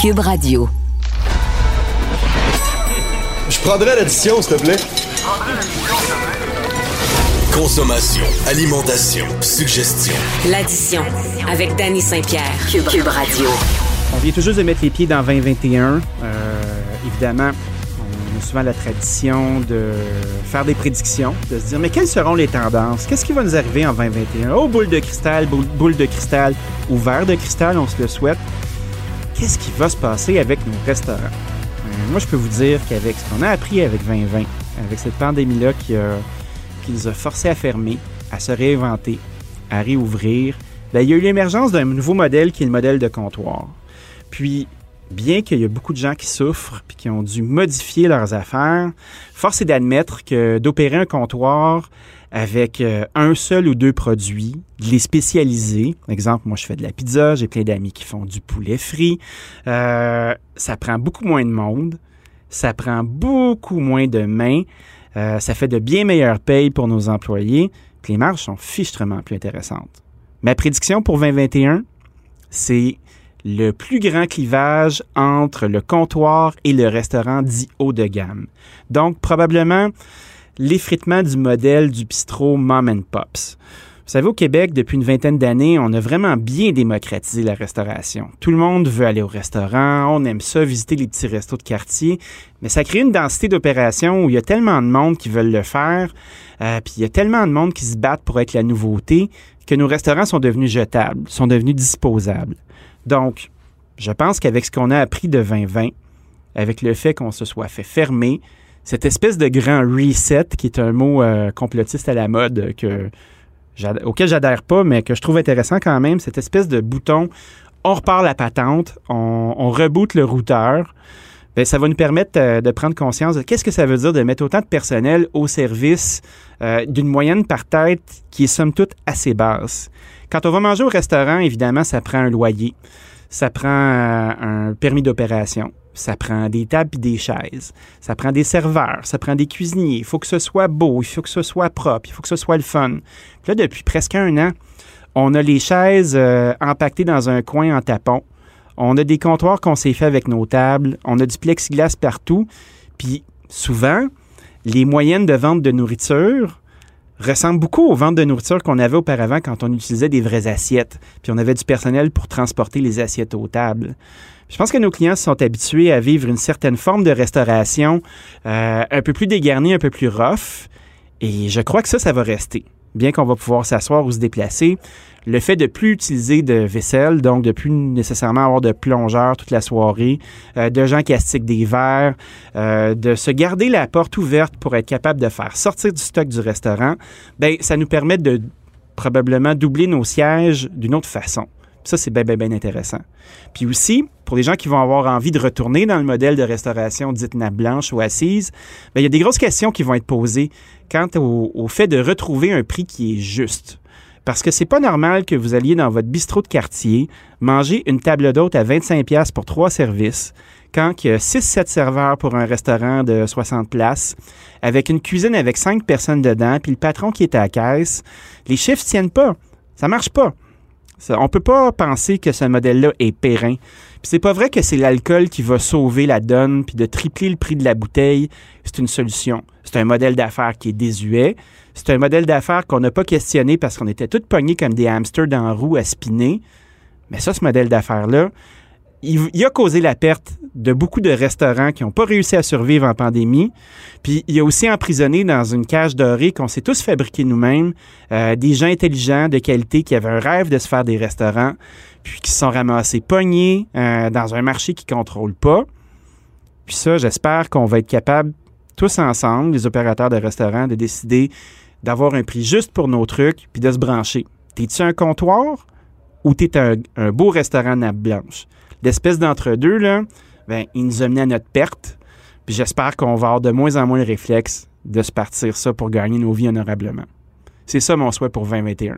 Cube Radio. Je prendrais l'addition, s'il te plaît. Consommation, alimentation, suggestion. L'addition avec Danny Saint-Pierre. Cube, Cube Radio. On vient tout juste de mettre les pieds dans 2021. Euh, évidemment, on a souvent la tradition de faire des prédictions, de se dire, mais quelles seront les tendances? Qu'est-ce qui va nous arriver en 2021? Oh, boule de cristal, boule, boule de cristal ou verre de cristal, on se le souhaite. Qu'est-ce qui va se passer avec nos restaurants? Euh, moi, je peux vous dire qu'avec ce qu'on a appris avec 2020, avec cette pandémie-là qui, a- qui nous a forcés à fermer, à se réinventer, à réouvrir, ben, il y a eu l'émergence d'un nouveau modèle qui est le modèle de comptoir. Puis, bien qu'il y a beaucoup de gens qui souffrent puis qui ont dû modifier leurs affaires, force est d'admettre que d'opérer un comptoir avec euh, un seul ou deux produits, de les spécialiser. Exemple, moi, je fais de la pizza, j'ai plein d'amis qui font du poulet frit. Euh, ça prend beaucoup moins de monde, ça prend beaucoup moins de mains, euh, ça fait de bien meilleures payes pour nos employés, les marges sont fichtrement plus intéressantes. Ma prédiction pour 2021, c'est le plus grand clivage entre le comptoir et le restaurant dit haut de gamme. Donc, probablement l'effritement du modèle du bistrot Mom and Pops. Vous savez, au Québec, depuis une vingtaine d'années, on a vraiment bien démocratisé la restauration. Tout le monde veut aller au restaurant, on aime ça, visiter les petits restos de quartier, mais ça crée une densité d'opérations où il y a tellement de monde qui veulent le faire, euh, puis il y a tellement de monde qui se battent pour être la nouveauté, que nos restaurants sont devenus jetables, sont devenus disposables. Donc, je pense qu'avec ce qu'on a appris de 2020, avec le fait qu'on se soit fait fermer, cette espèce de grand reset, qui est un mot euh, complotiste à la mode que auquel j'adhère pas, mais que je trouve intéressant quand même, cette espèce de bouton, on repart la patente, on, reboot le routeur. Ben, ça va nous permettre euh, de prendre conscience de qu'est-ce que ça veut dire de mettre autant de personnel au service euh, d'une moyenne par tête qui est somme toute assez basse. Quand on va manger au restaurant, évidemment, ça prend un loyer, ça prend un permis d'opération, ça prend des tables et des chaises, ça prend des serveurs, ça prend des cuisiniers. Il faut que ce soit beau, il faut que ce soit propre, il faut que ce soit le fun. Puis là, depuis presque un an, on a les chaises euh, empaquetées dans un coin en tapon. On a des comptoirs qu'on s'est fait avec nos tables. On a du plexiglas partout. Puis souvent, les moyennes de vente de nourriture ressemblent beaucoup aux ventes de nourriture qu'on avait auparavant quand on utilisait des vraies assiettes. Puis on avait du personnel pour transporter les assiettes aux tables. Je pense que nos clients sont habitués à vivre une certaine forme de restauration euh, un peu plus dégarnie, un peu plus rough. Et je crois que ça, ça va rester. Bien qu'on va pouvoir s'asseoir ou se déplacer, le fait de plus utiliser de vaisselle, donc de plus nécessairement avoir de plongeurs toute la soirée, euh, de gens qui astiquent des verres, euh, de se garder la porte ouverte pour être capable de faire sortir du stock du restaurant, ben ça nous permet de probablement doubler nos sièges d'une autre façon. Ça, c'est bien, bien, bien intéressant. Puis aussi, pour les gens qui vont avoir envie de retourner dans le modèle de restauration dite nappe blanche ou assise, bien, il y a des grosses questions qui vont être posées quant au, au fait de retrouver un prix qui est juste. Parce que c'est pas normal que vous alliez dans votre bistrot de quartier manger une table d'hôte à 25$ piastres pour trois services, quand il y a 6-7 serveurs pour un restaurant de 60 places, avec une cuisine avec 5 personnes dedans, puis le patron qui est à la caisse. Les chiffres tiennent pas. Ça marche pas. Ça- on peut pas penser que ce modèle-là est périn. Puis c'est pas vrai que c'est l'alcool qui va sauver la donne, puis de tripler le prix de la bouteille, c'est une solution. C'est un modèle d'affaires qui est désuet. C'est un modèle d'affaires qu'on n'a pas questionné parce qu'on était tous pognés comme des hamsters dans la roue à spinner. Mais ça, ce modèle d'affaires-là, il, a causé la perte de beaucoup de restaurants qui n'ont pas réussi à survivre en pandémie. Puis il a aussi emprisonné dans une cage dorée qu'on s'est tous fabriqués nous-mêmes, euh, des gens intelligents, de qualité, qui avaient un rêve de se faire des restaurants, puis qui se sont ramassés pognés euh, dans un marché qui ne contrôle pas. Puis ça, j'espère qu'on va être capable, tous ensemble, les opérateurs de restaurants, de décider d'avoir un prix juste pour nos trucs, puis de se brancher. T'es-tu un comptoir ou t'es un, un beau restaurant nappe blanche? L'espèce d'entre-deux, là, ben, il nous a mené à notre perte. Puis j'espère qu'on va avoir de moins en moins le réflexe de se partir ça pour gagner nos vies honorablement. C'est ça mon souhait pour 2021.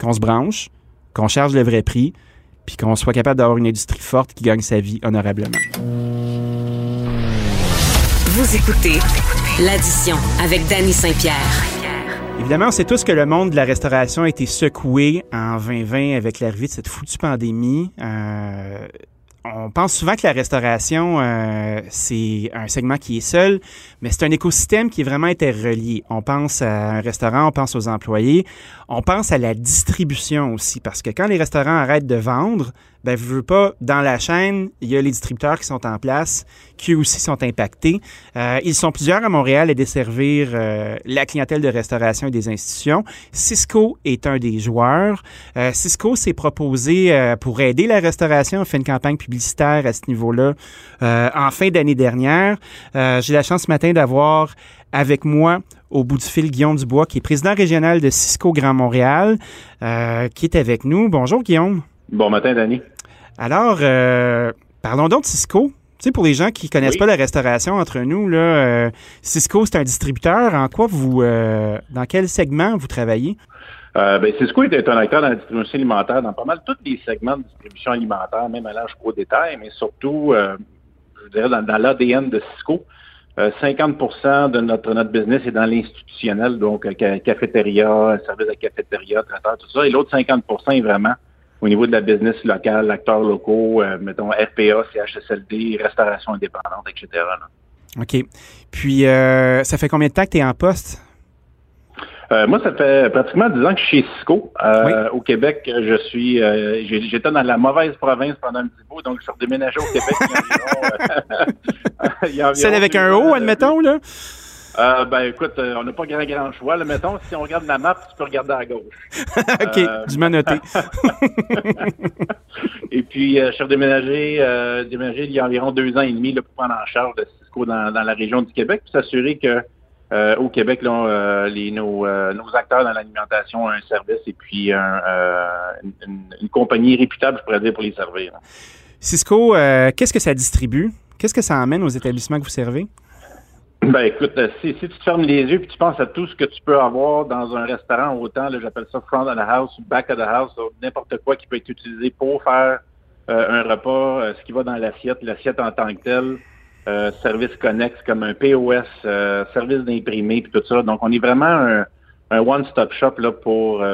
Qu'on se branche, qu'on charge le vrai prix, puis qu'on soit capable d'avoir une industrie forte qui gagne sa vie honorablement. Vous écoutez l'addition avec Danny Saint-Pierre. Évidemment, on sait tous que le monde de la restauration a été secoué en 2020 avec l'arrivée de cette foutue pandémie. Euh, on pense souvent que la restauration, euh, c'est un segment qui est seul, mais c'est un écosystème qui est vraiment interrelié. On pense à un restaurant, on pense aux employés, on pense à la distribution aussi, parce que quand les restaurants arrêtent de vendre, ben, je veux pas, dans la chaîne, il y a les distributeurs qui sont en place, qui aussi sont impactés. Euh, ils sont plusieurs à Montréal à desservir euh, la clientèle de restauration et des institutions. Cisco est un des joueurs. Euh, Cisco s'est proposé pour aider la restauration, on fait une campagne publicitaire à ce niveau-là en fin d'année dernière. J'ai la chance ce matin d'avoir avec moi au bout du fil Guillaume Dubois, qui est président régional de Cisco Grand Montréal, qui est avec nous. Bonjour Guillaume. Bon matin, Danny. Alors, euh, parlons donc de Cisco. Tu sais, pour les gens qui connaissent pas la restauration entre nous, là, euh, Cisco, c'est un distributeur. En quoi vous, euh, dans quel segment vous travaillez? Ben, Cisco est un acteur dans la distribution alimentaire, dans pas mal tous les segments de distribution alimentaire, même à l'âge au détail, mais surtout, je dirais, dans, l'ADN de Cisco. 50% de notre, notre business est dans l'institutionnel, donc cafétéria, service de cafétéria, traiteur, tout ça. Et l'autre 50% est vraiment au niveau de la business locale, acteurs locaux, euh, mettons RPA, CHSLD, restauration indépendante, etc. OK. Puis, euh, ça fait combien de temps que tu es en poste? Euh, moi, ça fait pratiquement 10 ans que je suis chez Cisco. Au Québec, je suis, j'étais dans la mauvaise province pendant un petit bout, donc je suis redéménagé au Québec. Celle avec un haut, admettons, là? Euh, ben écoute, euh, on n'a pas grand grand choix. Là, mettons, si on regarde la map, tu peux regarder à gauche. OK, euh, du noté. et puis, chef déménagé, déménagé il y a environ deux ans et demi là, pour prendre en charge de Cisco dans, la région du Québec, pour s'assurer que au Québec, là, les, nos, nos, acteurs dans l'alimentation ont un service et puis une, compagnie réputable, je pourrais dire, pour les servir. Cisco, qu'est-ce que ça distribue? Qu'est-ce que ça amène aux établissements que vous servez? Ben écoute, euh, si, si, tu te fermes les yeux et tu penses à tout ce que tu peux avoir dans un restaurant, autant j'appelle ça front of the house ou back of the house, n'importe quoi qui peut être utilisé pour faire euh, un repas, euh, ce qui va dans l'assiette, l'assiette en tant que telle, service connexe comme un POS, service d'imprimé puis tout ça. Donc on est vraiment un, one-stop shop là pour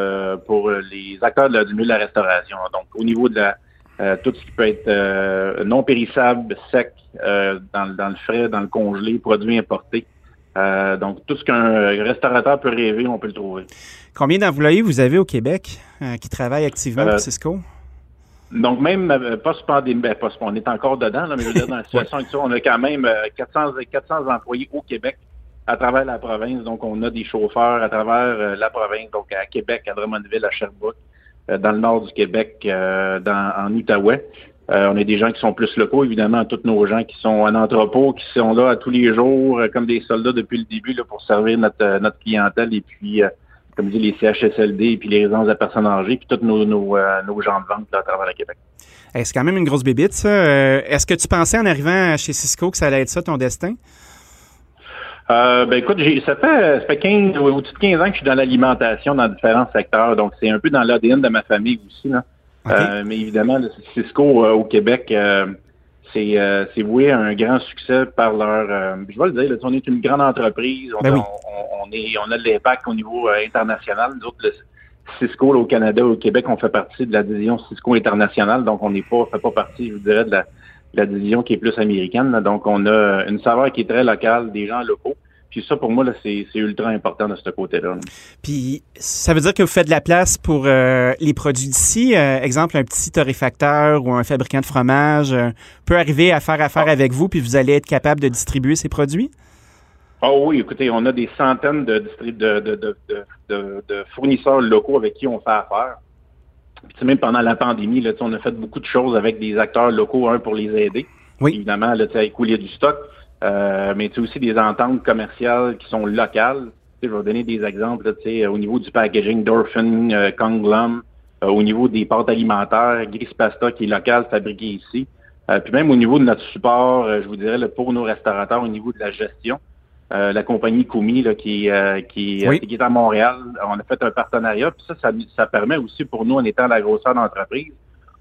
pour les acteurs la, du milieu de la restauration. Donc au niveau de la euh, tout ce qui peut être euh, non périssable, sec, euh, dans, dans, le frais, dans le congelé, produits importés. donc, tout ce qu'un restaurateur peut rêver, on peut le trouver. Combien d'employés vous avez au Québec qui travaillent activement pour Cisco? Donc, même pas pandémie, ben, on est encore dedans, là, mais je veux dire, dans la situation actuelle, on a quand même 400, 400 employés au Québec à travers la province. Donc, on a des chauffeurs à travers la province, donc à Québec, à Drummondville, à Sherbrooke. Euh, dans le nord du Québec, euh, dans, en Outaouais. Euh, on a des gens qui sont plus locaux, évidemment, tous nos gens qui sont en entrepôt, qui sont là à tous les jours, comme des soldats depuis le début là, pour servir notre, notre clientèle et puis, comme dit, les CHSLD et puis les résidences de personnes âgées, puis tous nos, nos, nos gens de vente là, à travers le Québec. c'est quand même une grosse bébite, ça. Est-ce que tu pensais en arrivant chez Cisco que ça allait être ça, ton destin? Euh, ben écoute, ça fait, ça fait 15, au-dessus de 15 ans que je suis dans l'alimentation dans différents secteurs, donc c'est un peu dans l'ADN de ma famille aussi. Là. Euh, mais évidemment, le Cisco euh, au Québec, euh, c'est, c'est voué à un grand succès par leur. je vais le dire, là, on est une grande entreprise, on, ben on, est, on a de l'impact au niveau international. Nous autres, le Cisco au Canada, au Québec, on fait partie de la division Cisco internationale, donc on n'est pas, fait pas partie, je vous dirais, de la la division qui est plus américaine. Donc, on a une saveur qui est très locale, des gens locaux. Puis ça, pour moi, c'est ultra important de ce côté-là. Puis ça veut dire que vous faites de la place pour euh, les produits d'ici. Euh, exemple, un petit torréfacteur ou un fabricant de fromage euh, peut arriver à faire affaire avec vous, puis vous allez être capable de distribuer ces produits? Oh oui, écoutez, on a des centaines de, de fournisseurs locaux avec qui on fait affaire. Puis, même pendant la pandémie, là, on a fait beaucoup de choses avec des acteurs locaux, un pour les aider. Oui. Évidemment, là, à écouler du stock. Euh, mais tu aussi des ententes commerciales qui sont locales. je vais donner des exemples là, au niveau du packaging, Dorfin, euh, Conglom, euh, au niveau des pâtes alimentaires, Gris Pasta qui est local, fabriqué ici. Euh, puis même au niveau de notre support, je vous dirais, pour nos restaurateurs, au niveau de la gestion. Euh, la compagnie Kumi là, qui, euh, qui, euh, qui, est à Montréal. On a fait un partenariat. Puis ça, ça, ça, permet aussi pour nous, en étant la grosseur d'entreprise,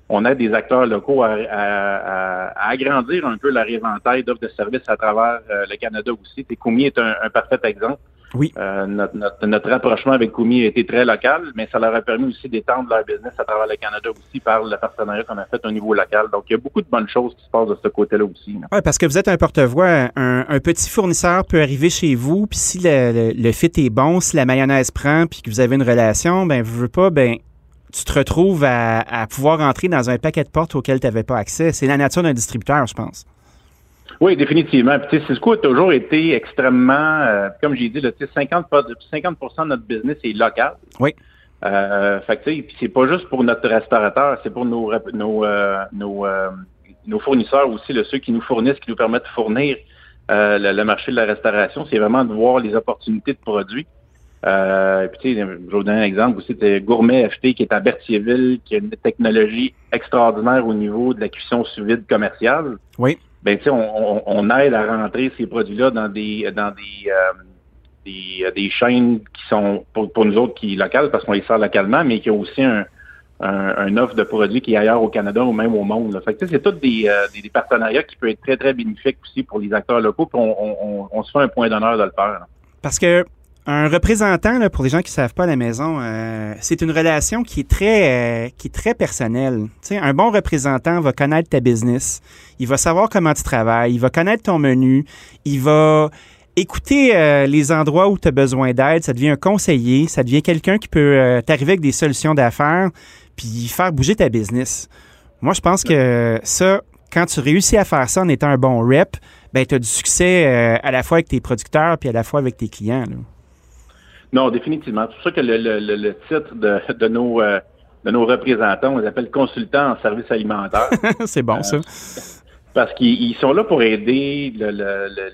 on a des acteurs locaux à, à, agrandir un peu la éventail d'offres de services à travers le Canada aussi. Et Kumi est un, parfait exemple. Oui. Euh, notre, notre, notre, rapprochement avec Kumi a été très local, mais ça leur a permis aussi d'étendre leur business à travers le Canada aussi par le partenariat qu'on a fait au niveau local. Donc, il y a beaucoup de bonnes choses qui se passent de ce côté-là aussi. Oui, parce que vous êtes un porte-voix. Un, un, petit fournisseur peut arriver chez vous, puis si le, le, fit est bon, si la mayonnaise prend, puis que vous avez une relation, ben vous veux pas, ben tu te retrouves à, à pouvoir entrer dans un paquet de portes auxquelles tu n'avais pas accès. C'est la nature d'un distributeur, je pense. Oui, définitivement. Puis, Cisco a toujours été extrêmement, euh, comme j'ai dit, là, 50, 50 de notre business est local. Oui. Euh, fait que, puis c'est pas juste pour notre restaurateur, c'est pour nos nos euh, nos, euh, nos, fournisseurs aussi, là, ceux qui nous fournissent, qui nous permettent de fournir le, le, marché de la restauration. C'est vraiment de voir les opportunités de produits. Euh, puis, tu sais, je vous donne un exemple aussi, c'est Gourmet FT qui est à Berthierville, qui a une technologie extraordinaire au niveau de la cuisson sous vide commerciale. Oui ben tu sais, on, on, aide à rentrer ces produits-là dans des dans des, euh, des, euh, des chaînes qui sont pour, pour nous autres qui locales parce qu'on les sert localement, mais qui a aussi un, un, un, offre de produits qui est ailleurs au Canada ou même au monde. Là. Fait que c'est tous des, euh, des, des, partenariats qui peuvent être très, très bénéfiques aussi pour les acteurs locaux, puis on, on, on se fait un point d'honneur de le faire. Là. Parce que un représentant, là, pour les gens qui ne savent pas la maison, euh, c'est une relation qui est très, euh, qui est très personnelle. sais, un bon représentant va connaître ta business, il va savoir comment tu travailles, il va connaître ton menu, il va écouter euh, les endroits où tu as besoin d'aide, ça devient un conseiller, ça devient quelqu'un qui peut t'arriver avec des solutions d'affaires, puis faire bouger ta business. Moi, je pense que ça, quand tu réussis à faire ça en étant un bon rep, ben, tu as du succès à la fois avec tes producteurs puis à la fois avec tes clients. Là. Non, définitivement. C'est pour ça que le, le, le titre de, de nos euh, de nos représentants, on les appelle consultants en service alimentaire. c'est bon, ça. Euh, parce qu'ils sont là pour aider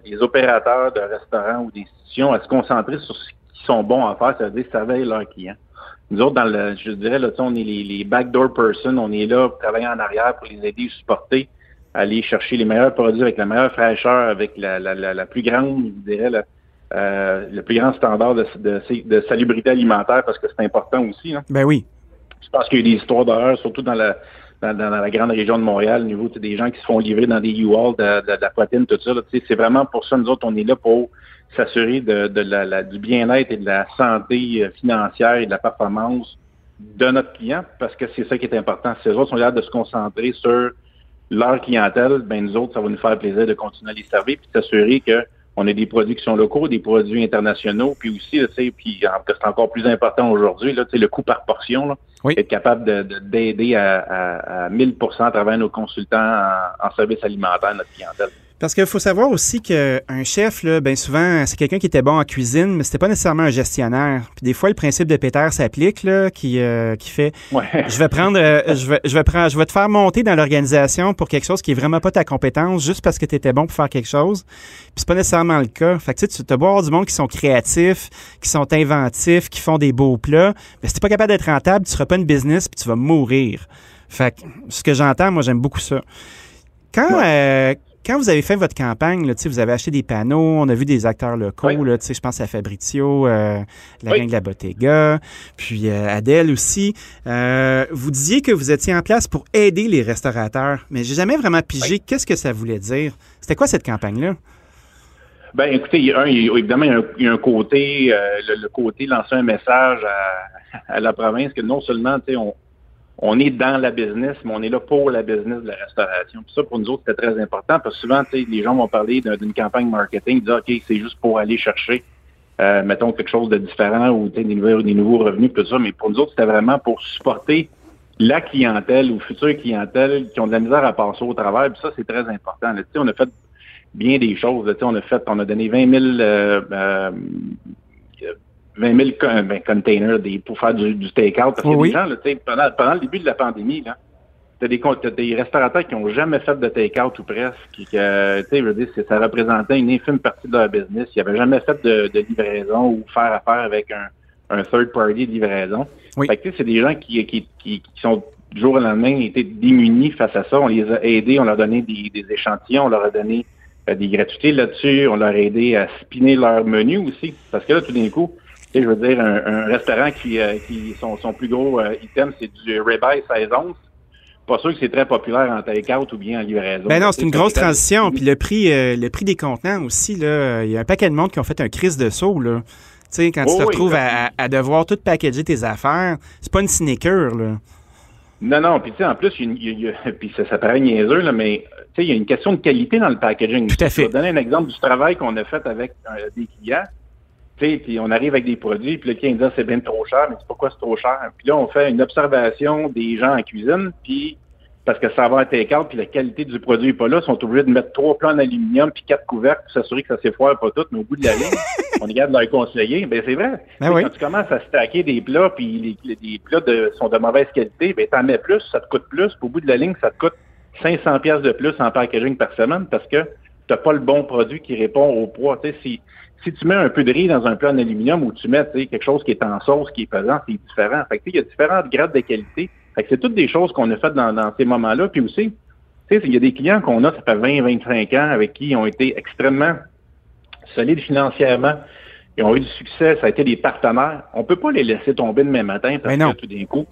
les opérateurs de restaurants ou d'institutions à se concentrer sur ce qu'ils sont bons à faire, c'est-à-dire servir leurs clients. Nous autres, dans le, je dirais, là, on est les, les backdoor person, on est là pour travailler en arrière pour les aider, supporter, aller chercher les meilleurs produits avec la meilleure fraîcheur, avec la, la, la, la plus grande, je dirais, la, euh, le plus grand standard de, de, de, salubrité alimentaire parce que c'est important aussi. Hein. Ben oui. Je pense qu'il y a des histoires d'horreur, surtout dans la dans, dans, la grande région de Montréal, au niveau des gens qui se font livrer dans des U-Haul de, de, de, la poitrine, tout ça. C'est vraiment pour ça, nous autres, on est là pour s'assurer de, de la, la, du bien-être et de la santé euh, financière et de la performance de notre client, parce que c'est ça qui est important. Si les autres sont là de se concentrer sur leur clientèle, ben nous autres, ça va nous faire plaisir de continuer à les servir puis de s'assurer que on a des produits qui sont locaux, des produits internationaux, puis aussi, tu sais, puis c'est encore plus important aujourd'hui, là, le coût par portion, là, oui. être capable d'aider de, de, à, à, à 1000 à travers nos consultants en, en service alimentaire, notre clientèle. Parce qu'il faut savoir aussi qu'un chef, là, ben souvent, c'est quelqu'un qui était bon en cuisine, mais c'était pas nécessairement un gestionnaire. Puis des fois, le principe de Peter s'applique, là, qui, euh, qui fait ouais. je vais prendre euh, je vais je vais prendre je vais te faire monter dans l'organisation pour quelque chose qui est vraiment pas ta compétence, juste parce que tu étais bon pour faire quelque chose. Puis c'est pas nécessairement le cas. Fait que tu sais, tu dois avoir du monde qui sont créatifs, qui sont inventifs, qui font des beaux plats. Mais si t'es pas capable d'être rentable, tu seras pas une business puis tu vas mourir. Fait que ce que j'entends, moi j'aime beaucoup ça. Quand ouais. euh, quand vous avez fait votre campagne, là, vous avez acheté des panneaux, on a vu des acteurs locaux, oui. là, je pense à Fabrizio, euh, la oui. gang de la Bottega, puis euh, Adèle aussi. Euh, vous disiez que vous étiez en place pour aider les restaurateurs, mais j'ai jamais vraiment pigé oui. qu'est-ce que ça voulait dire? C'était quoi cette campagne-là? Ben, écoutez, il y a un, il y a, évidemment, il y a un, il y a un côté, le, le, côté lancer un message à, à la province que non seulement, on, on est dans la business, mais on est là pour la business de la restauration. Puis ça, pour nous autres, c'était très important parce que souvent, les gens vont parler d'une campagne marketing, ils disent OK, c'est juste pour aller chercher, euh, mettons, quelque chose de différent ou des nouveaux, des nouveaux revenus, tout ça. Mais pour nous autres, c'était vraiment pour supporter la clientèle ou future clientèle qui ont de la misère à passer au travail. Puis ça, c'est très important. Là, on a fait bien des choses. On a fait, on a donné 20 000 euh, euh, 20 000 ben, containers des, pour faire du, du take-out. Parce que oui. les gens, là, pendant, pendant le début de la pandémie, là, t'as des, as des restaurateurs qui n'ont jamais fait de take-out ou presque. Qui, je veux dire, ça représentait une infime partie de leur business. Ils n'avaient jamais fait de, de, livraison ou faire affaire avec un, un third party de livraison. Oui. Fait que c'est des gens qui, qui, qui, qui sont du jour au lendemain étaient démunis face à ça. On les a aidés, on leur a donné des, des échantillons, on leur a donné euh, des gratuités là-dessus, on leur a aidé à spinner leur menu aussi. Parce que là, tout d'un coup, je veux dire, un, un restaurant qui, euh, qui son, son, plus gros euh, item, c'est du ribeye 16 onces. pas sûr que c'est très populaire en take-out ou bien en livraison. Ben non, c'est une grosse transition. Puis le prix, euh, le prix des contenants aussi, là, il y a un paquet de monde qui ont fait un crise de saut, là. Tu sais, quand tu Oh te oui, retrouves à, à devoir tout packager tes affaires, c'est pas une sinécure, là. Non, non, puis tu sais, en plus, il y a une- il y a- puis ça, ça paraît niaiseux, là, mais tu sais, il y a une question de qualité dans le packaging. Tout à fait. Je vais donner un exemple du travail qu'on a fait avec euh, des clients. Puis on arrive avec des produits, puis le client dit Ah, c'est bien trop cher, mais c'est pourquoi c'est trop cher? Puis là, on fait une observation des gens en cuisine, puis parce que ça va être take-out, puis la qualité du produit n'est pas là, ils sont obligés de mettre trois plans en aluminium puis quatre couvercles pour s'assurer que ça s'effoire pas tout, mais au bout de la ligne, on est capable de leur conseiller. Ben c'est vrai. Ben oui. Quand tu commences à stacker des plats, puis les, les- les plats de, sont de mauvaise qualité, ben t'en mets plus, ça te coûte plus, puis au bout de la ligne, ça te coûte 500 pièces de plus en packaging par semaine parce que t'as pas le bon produit qui répond au poids. Tu sais, si, si tu mets un peu de riz dans un plat en aluminium ou tu mets quelque chose qui est en sauce, qui est pesant, c'est différent. Fait que, il y a différents grades de qualité. Fait que c'est toutes des choses qu'on a faites dans, dans ces moments-là. Puis aussi, tu sais, il y a des clients qu'on a, ça fait 20, 25 ans, avec qui ils ont été extrêmement solides financièrement. Ils ont eu du succès, ça a été des partenaires. On peut pas les laisser tomber demain matin parce que tout d'un coup,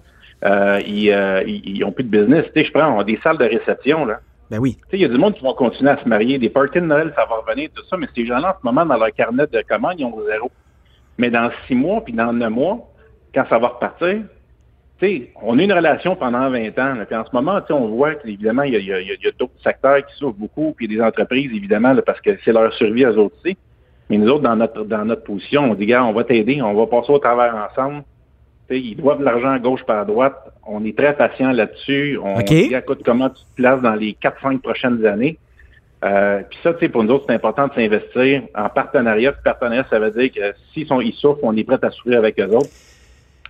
euh, ils, euh, ils, ils ont plus de business. Tu sais, je prends on a des salles de réception, là. Ben oui. Il y a du monde qui vont continuer à se marier, des parties de Noël, ça va revenir, tout ça, mais ces gens-là, en ce moment, dans leur carnet de commandes, ils ont zéro. Mais dans six mois, puis dans neuf mois, quand ça va repartir, tu sais, on a une relation pendant 20 ans. là. En ce moment, on voit qu'évidemment, il y a, a- d'autres secteurs qui souffrent beaucoup, puis des entreprises, évidemment, là, parce que c'est leur survie à eux aussi. Mais nous autres, dans notre dans notre position, on dit, gars, on va t'aider, on va passer au travers ensemble. Ils doivent de l'argent à gauche par à droite. On est très patient là-dessus. On OK. dit, écoute, comment tu te places dans les 4-5 prochaines années? Euh, puis ça, tu sais, pour nous autres, c'est important de s'investir en partenariat. Puis partenariat, ça veut dire que s'ils sont ils souffrent, on est prêt à souffrir avec eux autres.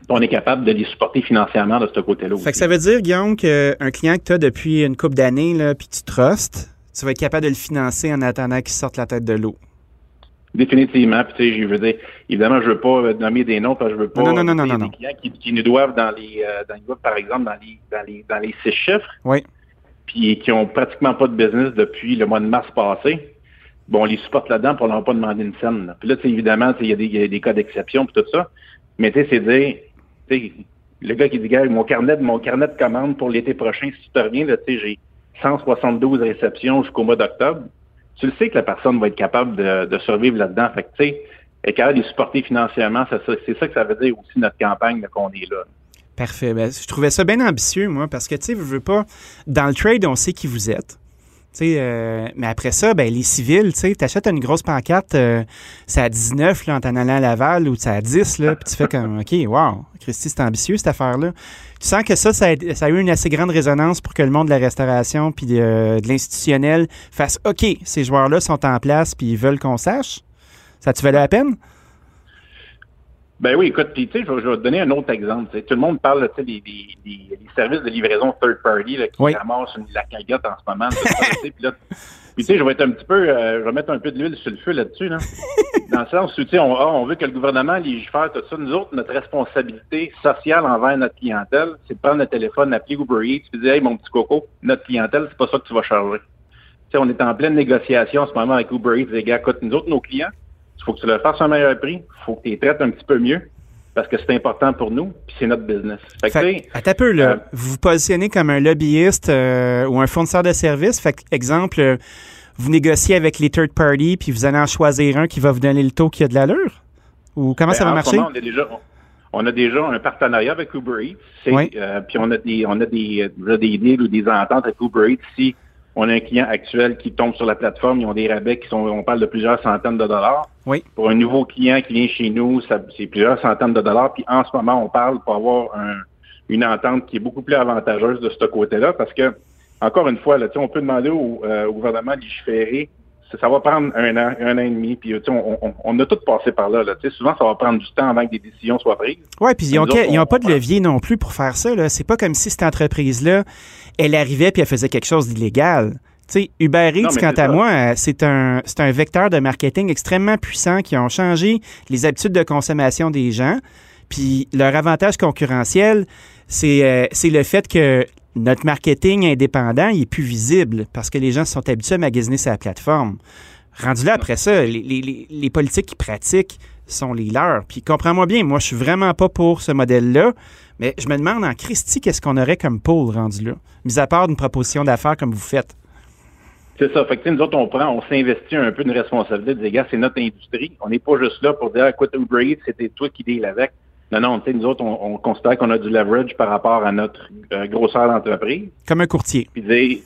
On est capable de les supporter financièrement de ce côté-là. Fait que ça veut dire, Guillaume, qu'un client que tu as depuis une couple d'années, puis tu trustes, tu vas être capable de le financer en attendant qu'il sorte la tête de l'eau. Définitivement. Puis, tu sais, je veux dire, évidemment, je veux pas euh, nommer des noms parce que je veux pas. Non, non, non, non, des clients qui, qui nous doivent dans les, euh, dans, doivent, par exemple, dans les, dans les, dans les six chiffres. Oui. Puis qui ont pratiquement pas de business depuis le mois de mars passé. Bon, on les supporte là-dedans pour leur pas demander une scène. là. Puis là, tu sais, évidemment, il y, a des- il y a des cas d'exception puis tout ça. Mais tu sais, c'est dire, tu sais, le gars qui dit, gars, mon carnet, de- mon carnet de commande pour l'été prochain, si tu te reviens, là, tu sais, j'ai 172 réceptions jusqu'au mois d'octobre. Tu le sais que la personne va être capable de, survivre là-dedans. Fait que, tu sais, être capable de les supporter financièrement, c'est ça, que ça veut dire aussi notre campagne qu'on est là. Parfait. Ben, je trouvais ça bien ambitieux, moi, parce que, tu sais, je veux pas. Dans le trade, on sait qui vous êtes. Tu euh, mais après ça, ben, les civils, tu sais, t'achètes une grosse pancarte, euh, c'est à 19 là, en t'en allant à Laval ou c'est à 10, là, puis tu fais comme, OK, wow, Christy, c'est ambitieux cette affaire-là. Tu sens que ça, ça a, eu une assez grande résonance pour que le monde de la restauration puis de, l'institutionnel fasse, OK, ces joueurs-là sont en place puis ils veulent qu'on sache. Ça te valait la peine? Ben oui, écoute, puis tu sais, je, vais- je vais te donner un autre exemple. Tout le monde parle des, des, des, services de livraison third party là, qui Oui. ramassent une, la cagnotte en ce moment. puis tu sais, je vais être un petit peu, euh, je vais mettre un peu de l'huile sur le feu là-dessus, là. dans le sens où tu sais, on, ah, on veut que le gouvernement légifère tout ça. Nous autres, notre responsabilité sociale envers notre clientèle, c'est de prendre le téléphone, appeler Uber Eats, puis dire, hey, mon petit coco, notre clientèle, c'est pas ça que tu vas charger. Tu sais, on est en pleine négociation en ce moment avec Uber Eats. Les gars, écoute, nous autres, nos clients, il faut que tu leur fasses un meilleur prix. Il faut que tu les traites un petit peu mieux parce que c'est important pour nous, puis c'est notre business. Fait Fait, à ta peu, là, euh, vous vous positionnez comme un lobbyiste euh, ou un fournisseur de services. Fait que, exemple, euh, vous négociez avec les third parties, puis vous allez en choisir un qui va vous donner le taux qui a de l'allure? Ou comment ben, ça va marcher? moment, on, a déjà, on a déjà un partenariat avec Uber Eats. Oui. puis on a des on a des, des deals ou des ententes avec Uber Eats. Si on a un client actuel qui tombe sur la plateforme, ils ont des rabais qui sont, on parle de plusieurs centaines de dollars. Oui. Pour un nouveau client qui vient chez nous, c'est plusieurs centaines de dollars. Puis en ce moment, on parle pour avoir un- une entente qui est beaucoup plus avantageuse de ce côté-là parce que, encore une fois, là, on peut demander au, euh, au gouvernement de légiférer. Ça, ça va prendre un an, un an et demi. Puis on, on, on a tout passé par là. là. Souvent, ça va prendre du temps avant que des décisions soient prises. Oui, puis ils n'ont pas de levier non plus pour faire ça. C'est pas comme si cette entreprise-là, elle arrivait puis elle faisait quelque chose d'illégal. Tu sais, Uber Eats, Non, quant à ça. moi, euh, c'est un, c'est un vecteur de marketing extrêmement puissant qui ont changé les habitudes de consommation des gens. Puis leur avantage concurrentiel, c'est euh, c'est le fait que notre marketing indépendant il est plus visible parce que les gens sont habitués à magasiner sur la plateforme. Rendu là, après ça, les, les- les- les politiques qui pratiquent sont les leurs. Puis comprends-moi bien, moi, je suis vraiment pas pour ce modèle-là. Mais je me demande en Christie, qu'est-ce qu'on aurait comme pôle rendu là, mis à part une proposition d'affaires comme vous faites. C'est ça. Fait que, nous autres, on prend, on s'investit un peu une responsabilité des gars, c'est notre industrie. On n'est pas juste là pour dire, écoute, Uber Eats, c'était toi qui deal avec. Non, non, nous autres, on, considère qu'on a du leverage par rapport à notre euh, grosseur d'entreprise. Comme un courtier. Puis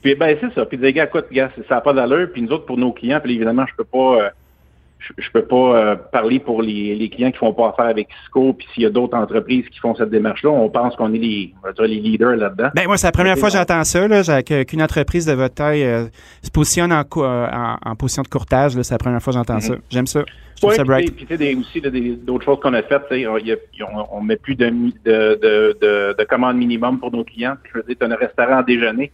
puis ben c'est ça. Puis dire, gars, écoute, gars, ça n'a pas d'allure. Puis nous autres, pour nos clients, puis évidemment, je peux pas. Euh, je, peux pas euh, parler pour les, clients qui font pas affaire avec Cisco, puis s'il y a d'autres entreprises qui font cette démarche-là, on pense qu'on est les, les leaders là-dedans. Ben moi, c'est la première fois que j'entends ça, là, qu'une entreprise de votre taille euh, se positionne en, en, position de courtage. C'est la première fois que j'entends ça. Mm-hmm. J'aime ça. Je ça bright. Puis, tu sais, aussi d'autres choses qu'on a faites, on, ne met plus de, de, de, commandes minimum pour nos clients. Je veux dire, tu as un restaurant à déjeuner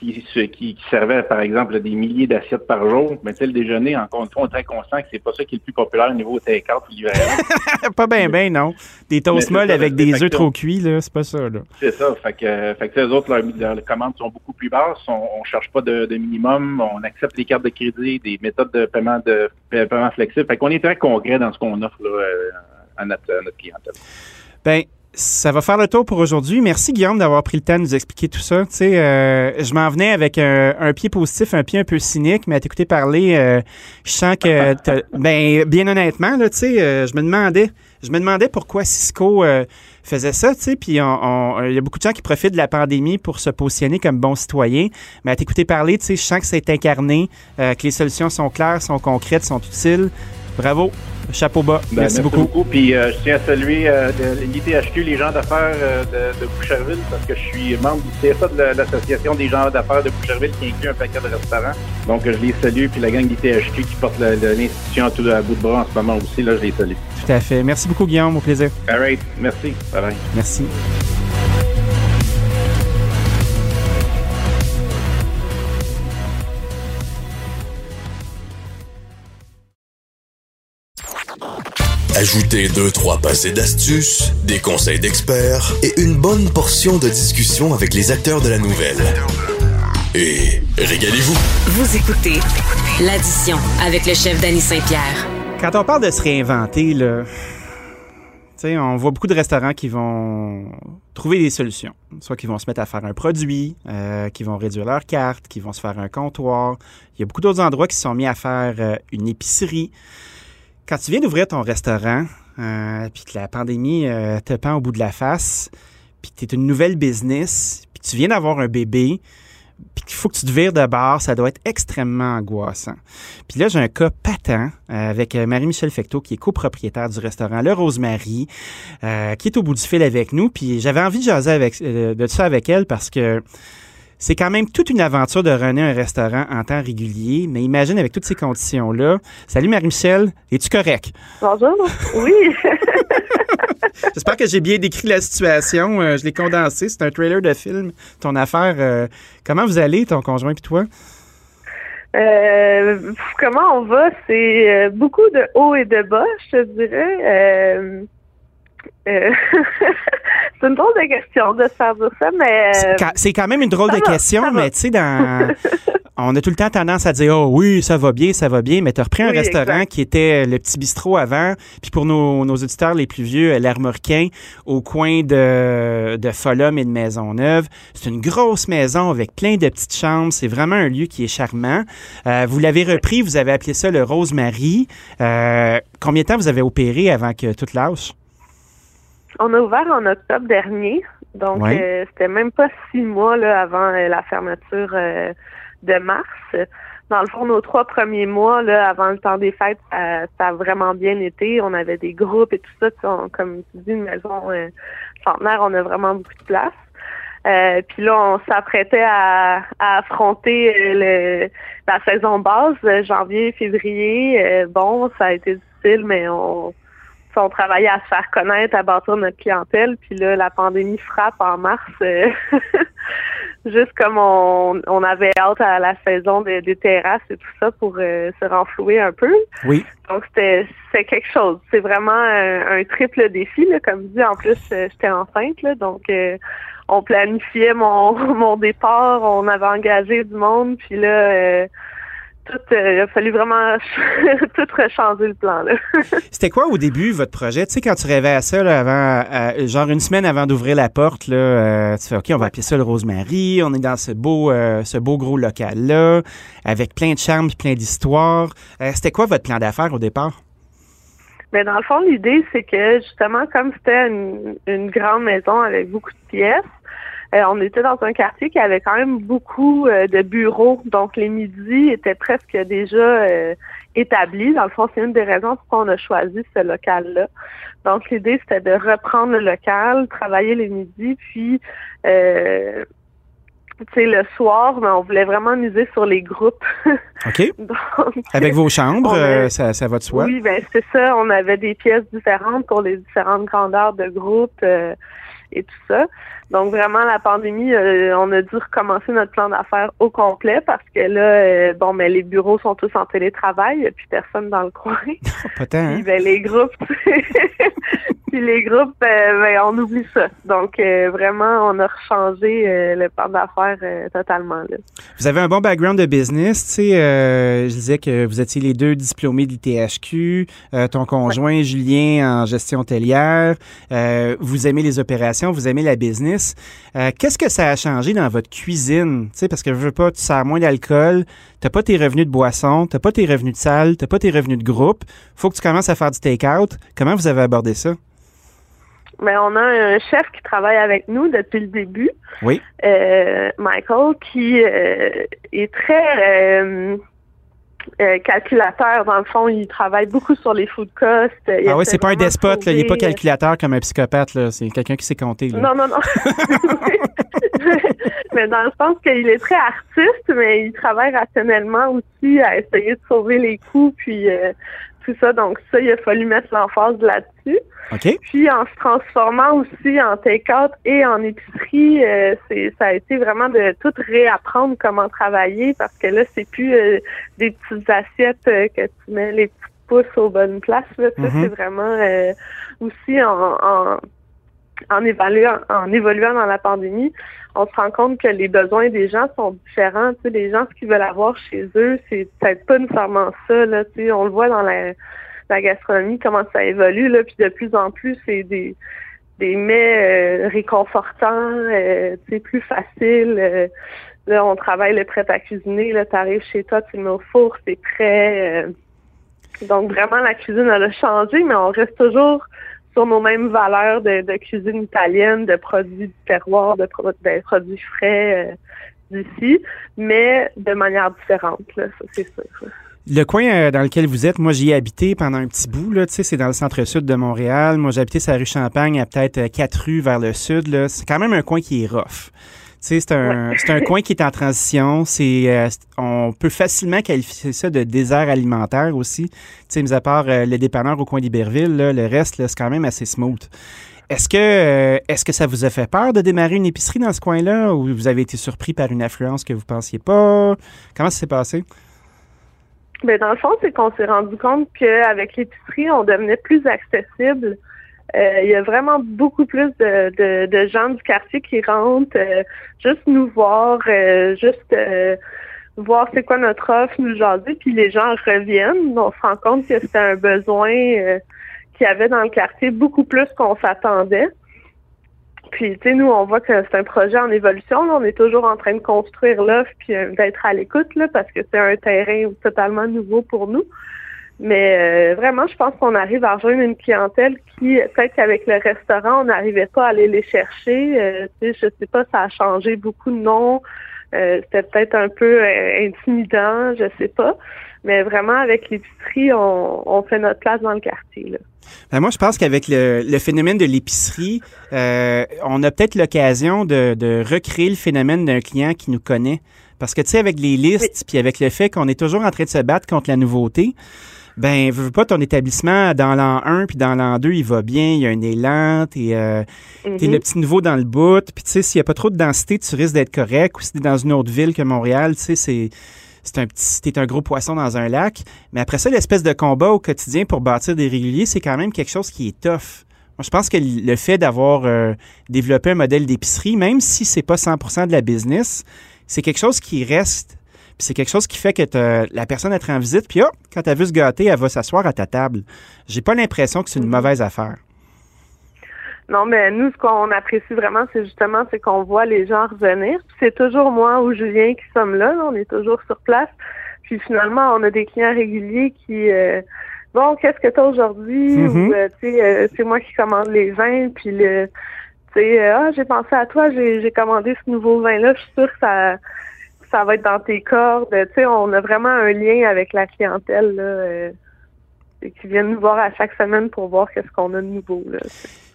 qui, qui, servait, par exemple, des milliers d'assiettes par jour. Mais tu le déjeuner, encore une fois, on est très conscient que c'est pas ça qui est le plus populaire au niveau take-out ou livraison. pas bien, bien, non. Des toasts molles avec des œufs trop cuits, là, c'est pas ça, là. C'est ça. Fait que, fait que les autres, leurs, commandes sont beaucoup plus basses. On, on cherche pas de, minimum. On accepte les cartes de crédit, des méthodes de paiement de paiement flexible. Fait qu'on est très concret dans ce qu'on offre là, euh, à, notre, à notre clientèle. Ben, ça va faire le tour pour aujourd'hui. Merci Guillaume d'avoir pris le temps de nous expliquer tout ça. Tu sais, euh, je m'en venais avec un, pied positif, un pied un peu cynique, mais à t'écouter parler, euh, je sens que, ben, bien honnêtement, là, tu sais, euh, je me demandais, je me demandais pourquoi Cisco faisait ça, tu sais, puis il y a beaucoup de gens qui profitent de la pandémie pour se positionner comme bons citoyens. Mais à t'écouter parler, tu sais, je sens que c'est incarné, que les solutions sont claires, sont concrètes, sont utiles. Bravo. Chapeau bas. Ben, merci, beaucoup. Puis euh, je tiens à saluer euh, l'ITHQ, les gens d'affaires euh, de, de, Boucherville, parce que je suis membre du CSA de l'Association des gens d'affaires de Boucherville qui inclut un paquet de restaurants. Donc je les salue. Puis la gang d'ITHQ qui porte l'institution à, tout, à bout de bras en ce moment aussi, là, je les salue. Tout à fait. Merci beaucoup, Guillaume. Au plaisir. All right. Merci. Bye bye. Merci. Ajoutez deux, trois passés d'astuces, des conseils d'experts et une bonne portion de discussion avec les acteurs de la nouvelle. Et régalez-vous. Vous écoutez l'addition avec le chef Danny Saint-Pierre. Quand on parle de se réinventer, là, on voit beaucoup de restaurants qui vont trouver des solutions. Soit qu'ils vont se mettre à faire un produit, euh, qui vont réduire leur carte, qui vont se faire un comptoir. Il y a beaucoup d'autres endroits qui se sont mis à faire euh, une épicerie. Quand tu viens d'ouvrir ton restaurant, euh, puis que la pandémie euh, te pend au bout de la face, puis que tu es une nouvelle business, puis tu viens d'avoir un bébé, puis qu'il faut que tu te vires de bord, ça doit être extrêmement angoissant. Puis là, j'ai un cas patent euh, avec Marie-Michel Fecteau, qui est copropriétaire du restaurant Le Rosemary, qui est au bout du fil avec nous. Puis j'avais envie de jaser avec, de ça avec elle parce que c'est quand même toute une aventure de runner un restaurant en temps régulier, mais imagine avec toutes ces conditions-là. Salut Marie-Michel, es-tu correct? Bonjour, oui. J'espère que j'ai bien décrit la situation. Euh, je l'ai condensé. C'est un trailer de film, ton affaire. Euh, comment vous allez, ton conjoint et toi? Euh, comment on va? C'est beaucoup de hauts et de bas, je te dirais. Euh, c'est une drôle de question de faire ça, mais. C'est quand même une drôle de question, mais tu sais, dans. on a tout le temps tendance à dire, oh oui, ça va bien, ça va bien, mais tu as repris un restaurant qui était le petit bistrot avant, puis pour nos, nos auditeurs les plus vieux, l'Armoricain, au coin de, de Folum et de Maisonneuve. C'est une grosse maison avec plein de petites chambres. C'est vraiment un lieu qui est charmant. Euh, vous l'avez repris, vous avez appelé ça le Rosemary. Euh, combien de temps vous avez opéré avant que tout lâche? On a ouvert en octobre dernier, donc euh, c'était même pas six mois là, avant euh, la fermeture euh, de mars. Dans le fond, nos trois premiers mois, là, avant le temps des fêtes, ça, a vraiment bien été. On avait des groupes et tout ça. comme tu dis, une maison centenaire, on a vraiment beaucoup de place. puis là, on s'apprêtait à, affronter le, la saison basse, janvier, février. bon, ça a été difficile, mais on, on travaillait à se faire connaître, à bâtir notre clientèle. Puis là, la pandémie frappe en mars, euh, juste comme on, on, avait hâte à la saison des, terrasses et tout ça pour euh, se renflouer un peu. Oui. Donc c'était c'est quelque chose. C'est vraiment un, triple défi. Là. Comme dit, en plus, euh, j'étais enceinte, là, donc on planifiait mon, mon départ, on avait engagé du monde, puis là tout, euh, il a fallu vraiment tout rechanger le plan. C'était quoi au début votre projet? Tu sais, quand tu rêvais à ça, là, avant, genre une semaine avant d'ouvrir la porte, là, euh, tu fais OK, on va appeler ça le Rosemary, on est dans ce beau, euh, ce beau gros local-là, avec plein de charme et plein d'histoires. C'était quoi votre plan d'affaires au départ? Mais dans le fond, l'idée, c'est que justement, comme c'était une, une grande maison avec beaucoup de pièces, euh, on était dans un quartier qui avait quand même beaucoup euh, de bureaux, donc les midis étaient presque déjà euh, établis. Dans le fond, c'est une des raisons pourquoi on a choisi ce local-là. Donc l'idée, c'était de reprendre le local, travailler les midis, puis euh, tu sais, le soir, mais on voulait vraiment miser sur les groupes. OK. Avec vos chambres, ça, ça va de soi? Oui, ben c'est ça. On avait des pièces différentes pour les différentes grandeurs de groupes et tout ça. Donc vraiment la pandémie, euh, on a dû recommencer notre plan d'affaires au complet parce que là, euh, bon, mais les bureaux sont tous en télétravail, il n'y a plus personne dans le coin. Pas tant, hein? ben, les groupes, puis les groupes, euh, ben, on oublie ça. Donc vraiment, on a rechangé le plan d'affaires totalement. Là. Vous avez un bon background de business, tu sais. je disais que vous étiez les deux diplômés de l'ITHQ, ton conjoint Julien en gestion hôtelière. vous aimez les opérations, vous aimez la business. Euh, qu'est-ce que ça a changé dans votre cuisine? parce que je veux pas, tu sers moins d'alcool, tu n'as pas tes revenus de boisson, tu n'as pas tes revenus de salle, tu n'as pas tes revenus de groupe. faut que tu commences à faire du take-out. Comment vous avez abordé ça? Mais ben, on a un chef qui travaille avec nous depuis le début. Oui. Euh, Michael, qui euh, est très euh, calculateur. Dans le fond, il travaille beaucoup sur les food costs. ah oui, c'est pas un despote. Il n'est pas calculateur comme un psychopathe. C'est quelqu'un qui sait compter. Non, non, non. mais dans le sens qu'il est très artiste, mais il travaille rationnellement aussi à essayer de sauver les coûts. Puis euh, tout ça. Donc ça, il a fallu mettre l'emphase là-dessus. Puis en se transformant aussi en take-out et en épicerie, euh, c'est ça a été vraiment de tout réapprendre comment travailler parce que là, c'est plus euh, des petites assiettes euh, que tu mets les petits pouces aux bonnes places. Là. Mm-hmm. C'est vraiment aussi en, en en évaluant, en évoluant dans la pandémie, on se rend compte que les besoins des gens sont différents. Tu sais, les gens, ce qu'ils veulent avoir chez eux, c'est peut-être pas nécessairement ça. Là, tu sais, on le voit dans la, gastronomie, comment ça évolue. Là, puis de plus en plus, c'est des, des mets euh, réconfortants, euh, plus faciles. Euh, là, on travaille le prêt à cuisiner. Là, tu arrives chez toi, tu mets au four, c'est prêt. Euh. donc vraiment, la cuisine, elle a changé, mais on reste toujours sur nos mêmes valeurs de, cuisine italienne, de produits du terroir, de, produits frais euh, d'ici, mais de manière différente, là, ça c'est sûr. Le coin euh, dans lequel vous êtes, moi j'y ai habité pendant un petit bout, là, c'est dans le centre-sud de Montréal. Moi habité sur la rue Champagne à peut-être euh, quatre rues vers le sud. C'est quand même un coin qui est rough c'est un, un coin qui est en transition. C'est, euh, on peut facilement qualifier ça de désert alimentaire aussi. Tu sais, mis à part euh, le dépanneur au coin d'Iberville, le reste, c'est quand même assez smooth. Est-ce que, euh, est-ce que ça vous a fait peur de démarrer une épicerie dans ce coin-là ou vous avez été surpris par une affluence que vous pensiez pas? Comment ça s'est passé? Bien, dans le fond, c'est qu'on s'est rendu compte qu'avec l'épicerie, on devenait plus accessible il y a vraiment beaucoup plus de, de, gens du quartier qui rentrent euh, juste nous voir, euh, juste voir c'est quoi notre offre, nous jaser, puis les gens reviennent. On se rend compte que c'était un besoin qu'il y avait dans le quartier beaucoup plus qu'on s'attendait. Puis, tu sais, nous, on voit que c'est un projet en évolution. On est toujours en train de construire l'offre puis d'être à l'écoute, là, parce que c'est un terrain totalement nouveau pour nous. Mais euh, vraiment, je pense qu'on arrive à rejoindre une clientèle qui, peut-être qu'avec le restaurant, on n'arrivait pas à aller les chercher. Euh, tu sais, je sais pas, ça a changé beaucoup de noms. Euh, c'était peut-être un peu intimidant, je sais pas. Mais vraiment, avec l'épicerie, on, fait notre place dans le quartier. Là. Ben moi, je pense qu'avec le, phénomène de l'épicerie, on a peut-être l'occasion de, de recréer le phénomène d'un client qui nous connaît. Parce que, tu sais, avec les listes, puis avec le fait qu'on est toujours en train de se battre contre la nouveauté, ben, veux pas ton établissement dans l'an 1 puis dans l'an 2, il va bien, il y a un élan, t'es euh, mm-hmm. le petit nouveau dans le bout, puis tu sais, s'il y a pas trop de densité, tu risques d'être correct, ou si t'es dans une autre ville que Montréal, tu sais, c'est c'est un petit, t'es un gros poisson dans un lac. Mais après ça, l'espèce de combat au quotidien pour bâtir des réguliers, c'est quand même quelque chose qui est tough. Moi, je pense que le fait d'avoir euh, développé un modèle d'épicerie, même si c'est pas 100% de la business, c'est quelque chose qui reste c'est quelque chose qui fait que la personne est en visite, puis oh, quand elle veut se gâter, elle va s'asseoir à ta table. J'ai pas l'impression que c'est une mm-hmm. mauvaise affaire. Non, mais nous, ce qu'on apprécie vraiment, c'est justement c'est qu'on voit les gens revenir. C'est toujours moi ou Julien qui sommes là, on est toujours sur place. Puis finalement, on a des clients réguliers qui euh, bon, qu'est-ce que tu as aujourd'hui? Ou euh, tu sais, euh, c'est moi qui commande les vins, puis le tu sais, ah, j'ai pensé à toi, j'ai commandé ce nouveau vin-là, je suis sûre que ça ça va être dans tes cordes. Tu sais, on a vraiment un lien avec la clientèle là, euh, qui viennent nous voir à chaque semaine pour voir qu'est-ce qu'on a de nouveau. Là.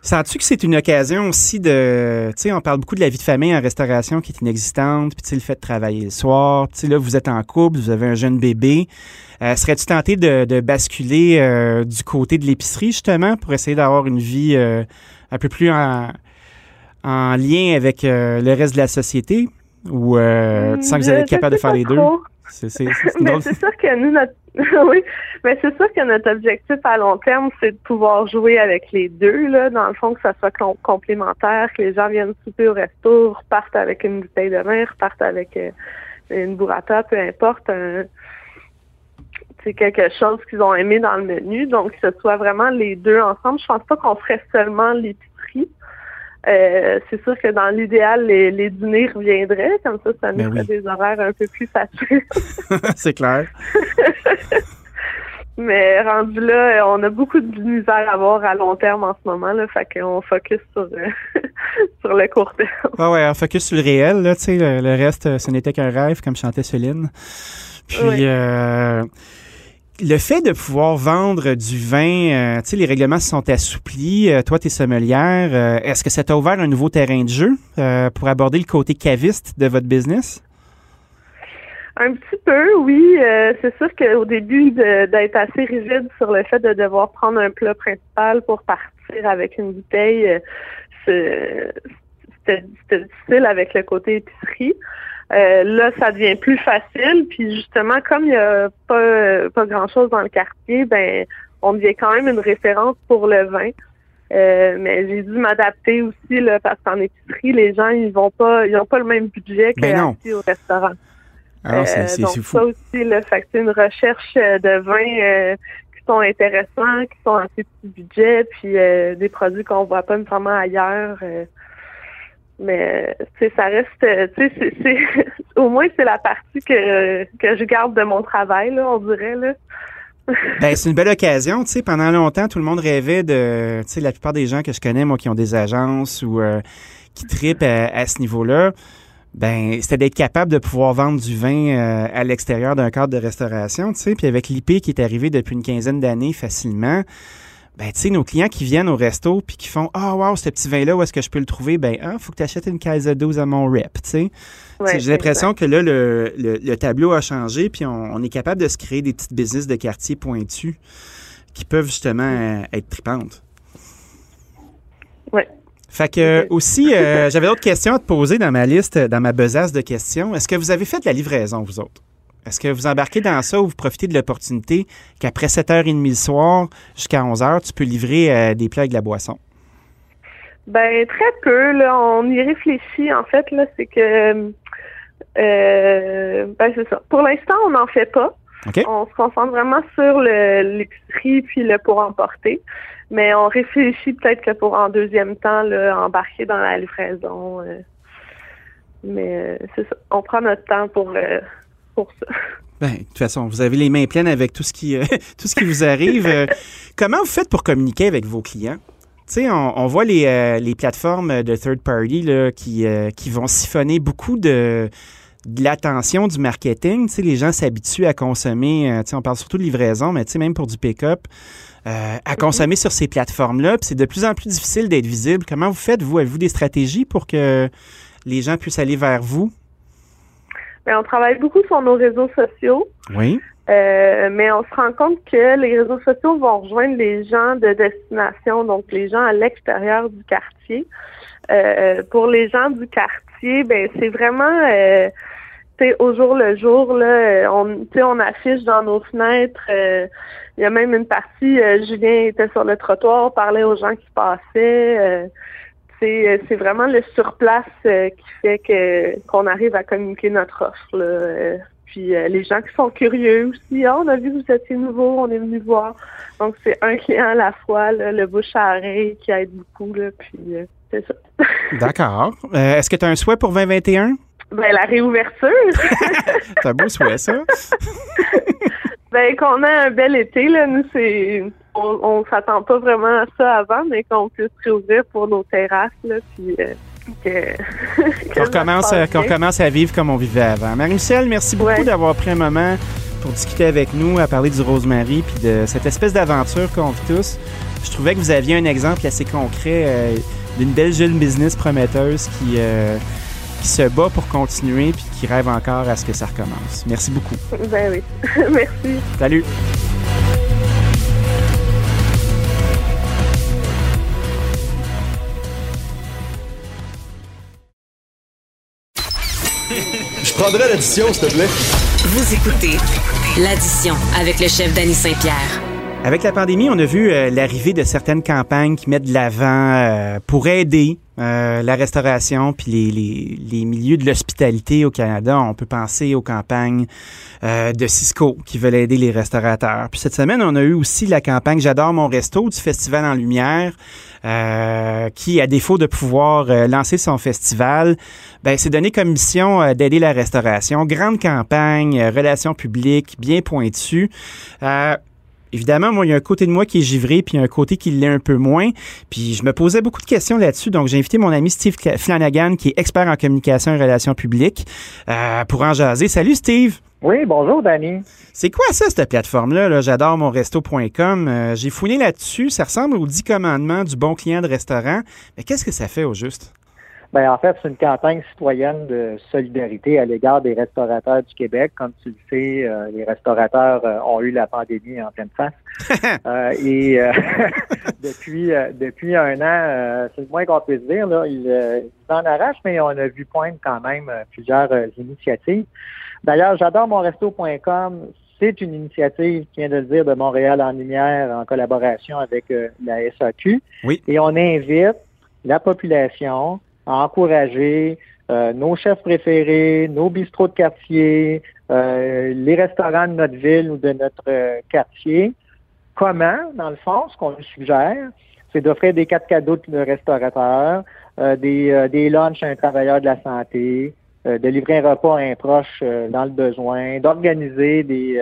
Sens-tu que c'est une occasion aussi de, tu sais, on parle beaucoup de la vie de famille en restauration qui est inexistante, puis tu le fait de travailler le soir, tu sais, là, vous êtes en couple, vous avez un jeune bébé. Euh, serais-tu tenté de, basculer euh, du côté de l'épicerie, justement, pour essayer d'avoir une vie un peu plus en lien avec le reste de la société? Ou euh, tu sens que vous allez être capable de faire les deux? C'est sûr que nous, notre oui, mais c'est sûr que notre objectif à long terme, c'est de pouvoir jouer avec les deux, là, dans le fond, que ça soit complémentaire, que les gens viennent souper au resto, repartent avec une bouteille de vin, repartent avec euh, une burrata, peu importe, c'est quelque chose qu'ils ont aimé dans le menu, donc que ce soit vraiment les deux ensemble. Je pense pas qu'on ferait seulement l'épicerie. Euh, c'est sûr que dans l'idéal, les, dîners reviendraient, comme ça, ça nous ben ferait des horaires un peu plus faciles. c'est clair. Mais rendu là, on a beaucoup de misère à voir à long terme en ce moment, là, fait qu'on focus sur, euh, sur le court terme. Ouais, ouais, on focus sur le réel, là, tu sais, le, reste, ce n'était qu'un rêve, comme chantait Céline. Puis, euh, le fait de pouvoir vendre du vin, euh, tu sais, les règlements se sont assouplis. Euh, toi, tu es sommelière. Euh, est-ce que ça t'a ouvert un nouveau terrain de jeu pour aborder le côté caviste de votre business? Un petit peu, oui. c'est sûr qu'au début, d'être assez rigide sur le fait de devoir prendre un plat principal pour partir avec une bouteille, c'était difficile avec le côté épicerie. Euh, là, ça devient plus facile. Puis justement, comme il n'y a pas, pas grand-chose dans le quartier, ben on devient quand même une référence pour le vin. Euh, mais j'ai dû m'adapter aussi là, parce qu'en épicerie, les gens ils vont pas, ils n'ont pas le même budget qu'ici au restaurant. Alors, ah c'est, euh, donc ça aussi, là, fait c'est une recherche de vins qui sont intéressants, qui sont assez petit budget, puis des produits qu'on voit pas nécessairement ailleurs. Mais tu ça reste, tu sais, au moins c'est la partie que, que je garde de mon travail, là, on dirait là. ben, c'est une belle occasion, tu sais. Pendant longtemps, tout le monde rêvait de, tu sais, la plupart des gens que je connais, moi, qui ont des agences ou euh, qui tripent à, ce niveau-là, ben, c'était d'être capable de pouvoir vendre du vin euh, à l'extérieur d'un cadre de restauration, tu sais. Puis avec l'IP qui est arrivé depuis une quinzaine d'années facilement, ben, tu sais, nos clients qui viennent au resto puis qui font Ah, oh, wow, ce petit vin-là, où est-ce que je peux le trouver? Ben, ah, faut que tu achètes une Kaiser 12 à mon rep, tu sais. J'ai l'impression que là, le, le, tableau a changé puis on, est capable de se créer des petites business de quartier pointus qui peuvent justement euh, être tripantes. Oui. Fait que aussi, euh, j'avais d'autres questions à te poser dans ma liste, dans ma besace de questions. Est-ce que vous avez fait de la livraison, vous autres? Est-ce que vous embarquez dans ça ou vous profitez de l'opportunité qu'après 7h30 le soir jusqu'à 11h, tu peux livrer euh, des plats avec de la boisson? Ben très peu. Là, on y réfléchit. En fait, là, c'est que euh, ben c'est ça. Pour l'instant, on n'en fait pas. On se concentre vraiment sur l'épicerie puis le pour emporter. Mais on réfléchit peut-être que pour en deuxième temps là, embarquer dans la livraison. Euh. mais c'est ça. On prend notre temps pour pour ça. Ben, de toute façon, vous avez les mains pleines avec tout ce qui, euh, tout ce qui vous arrive. Euh, comment vous faites pour communiquer avec vos clients? Sais, on, voit les, euh, les, plateformes de third party là, qui, qui vont siphonner beaucoup de, de l'attention du marketing. Les gens s'habituent à consommer, on parle surtout de livraison, mais même pour du pick-up, à mhm. consommer sur ces plateformes-là. Puis c'est de plus en plus difficile d'être visible. Comment vous faites, vous? Avez-vous des stratégies pour que les gens puissent aller vers vous? On travaille beaucoup sur nos réseaux sociaux. Oui. Euh, mais on se rend compte que les réseaux sociaux vont rejoindre les gens de destination, donc les gens à l'extérieur du quartier. Euh, pour les gens du quartier, ben c'est vraiment euh, au jour le jour là, on on affiche dans nos fenêtres. Il y a même une partie, Julien était sur le trottoir, parlait aux gens qui passaient. Euh, c'est vraiment le surplace euh, qui fait que qu'on arrive à communiquer notre offre. Euh, Puis les gens qui sont curieux aussi, ah, on a vu que vous étiez nouveau, on est venu voir. Donc c'est un client à la fois, le bouche à oreille qui aide beaucoup. Là, puis c'est ça. D'accord. Est-ce que tu as un souhait pour 2021? Ben, la réouverture. c'est un beau souhait, ça. ben, qu'on ait un bel été, là, nous, c'est. On, on s'attend pas vraiment à ça avant, mais qu'on puisse réouvrir pour nos terrasses, là, puis. Euh, qu'on recommence, commence à vivre comme on vivait avant. Marie-Michel, merci beaucoup d'avoir pris un moment pour discuter avec nous, à parler du Rosemary puis de cette espèce d'aventure qu'on vit tous. Je trouvais que vous aviez un exemple assez concret euh, d'une belle jeune business prometteuse qui, euh, qui se bat pour continuer puis qui rêve encore à ce que ça recommence. Merci beaucoup. Ben oui. Merci. Salut. Prendrais l'addition, s'il te plaît. Vous écoutez l'addition avec le chef Danny Saint-Pierre. Avec la pandémie, on a vu euh, l'arrivée de certaines campagnes qui mettent de l'avant euh, pour aider euh, la restauration puis les, les, les milieux de l'hospitalité au Canada. On peut penser aux campagnes de Cisco qui veulent aider les restaurateurs. Puis cette semaine, on a eu aussi la campagne J'adore mon resto du Festival en Lumière qui, à défaut de pouvoir lancer son festival, ben, s'est donné comme mission d'aider la restauration. Grande campagne, relations publiques, bien pointue. Évidemment, moi, il y a un côté de moi qui est givré, puis un côté qui l'est un peu moins. Puis je me posais beaucoup de questions là-dessus. Donc, j'ai invité mon ami Steve Flanagan, qui est expert en communication et relations publiques, euh, pour en jaser. Salut, Steve! Oui, bonjour, Danny. C'est quoi ça, cette plateforme-là? -là, J'adore mon resto.com. Euh, j'ai fouillé là-dessus. Ça ressemble aux 10 commandements du bon client de restaurant. Mais qu'est-ce que ça fait au juste? Ben, en fait, c'est une campagne citoyenne de solidarité à l'égard des restaurateurs du Québec. Comme tu le sais, euh, les restaurateurs euh, ont eu la pandémie en pleine face. Euh, et depuis depuis un an, c'est le moins qu'on puisse dire, là, ils, en arrachent, mais on a vu poindre quand même plusieurs initiatives. D'ailleurs, j'adore monresto.com. C'est une initiative, qui vient de le dire, de Montréal en lumière en collaboration avec la SAQ. Oui. Et on invite la population à encourager euh, nos chefs préférés, nos bistrots de quartier, euh, les restaurants de notre ville ou de notre euh, quartier. Comment, dans le fond, ce qu'on nous suggère, c'est d'offrir des quatre cadeaux de restaurateurs, des, des lunchs à un travailleur de la santé, de livrer un repas à un proche dans le besoin, d'organiser des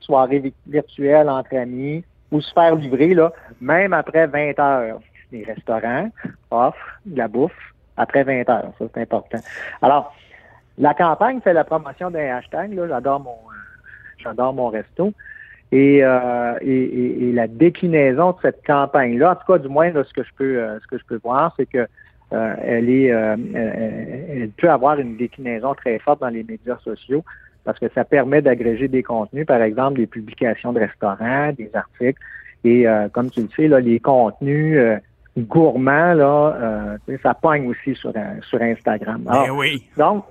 soirées virtuelles entre amis ou se faire livrer, là, même après 20 heures. Les restaurants offrent de la bouffe après 20 heures. Ça, c'est important. Alors, la campagne fait la promotion d'un hashtag. Là, j'adore mon, euh, j'adore mon resto. Et, euh, et, et, la déclinaison de cette campagne-là, en tout cas, du moins, ce que je peux, euh, ce que je peux voir, c'est que euh, elle est, elle peut avoir une déclinaison très forte dans les médias sociaux parce que ça permet d'agréger des contenus, par exemple des publications de restaurants, des articles. Et comme tu le sais, là, les contenus gourmand, là, euh, ça pogne aussi sur, sur Instagram. Ben oui. Donc,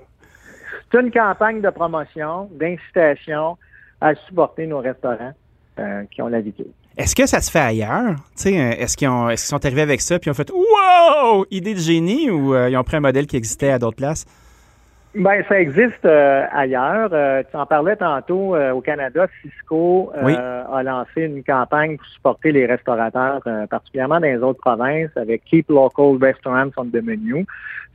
c'est une campagne de promotion, d'incitation à supporter nos restaurants euh, qui ont l'habitude. Est-ce que ça se fait ailleurs? Euh, est-ce qu'ils est sont arrivés avec ça puis ont fait Wow! Idée de génie ou ils ont pris un modèle qui existait à d'autres places? Ben, ça existe euh, ailleurs. Euh, tu en parlais tantôt euh, au Canada. Cisco a lancé une campagne pour supporter les restaurateurs, particulièrement dans les autres provinces, avec Keep Local Restaurants on the Menu.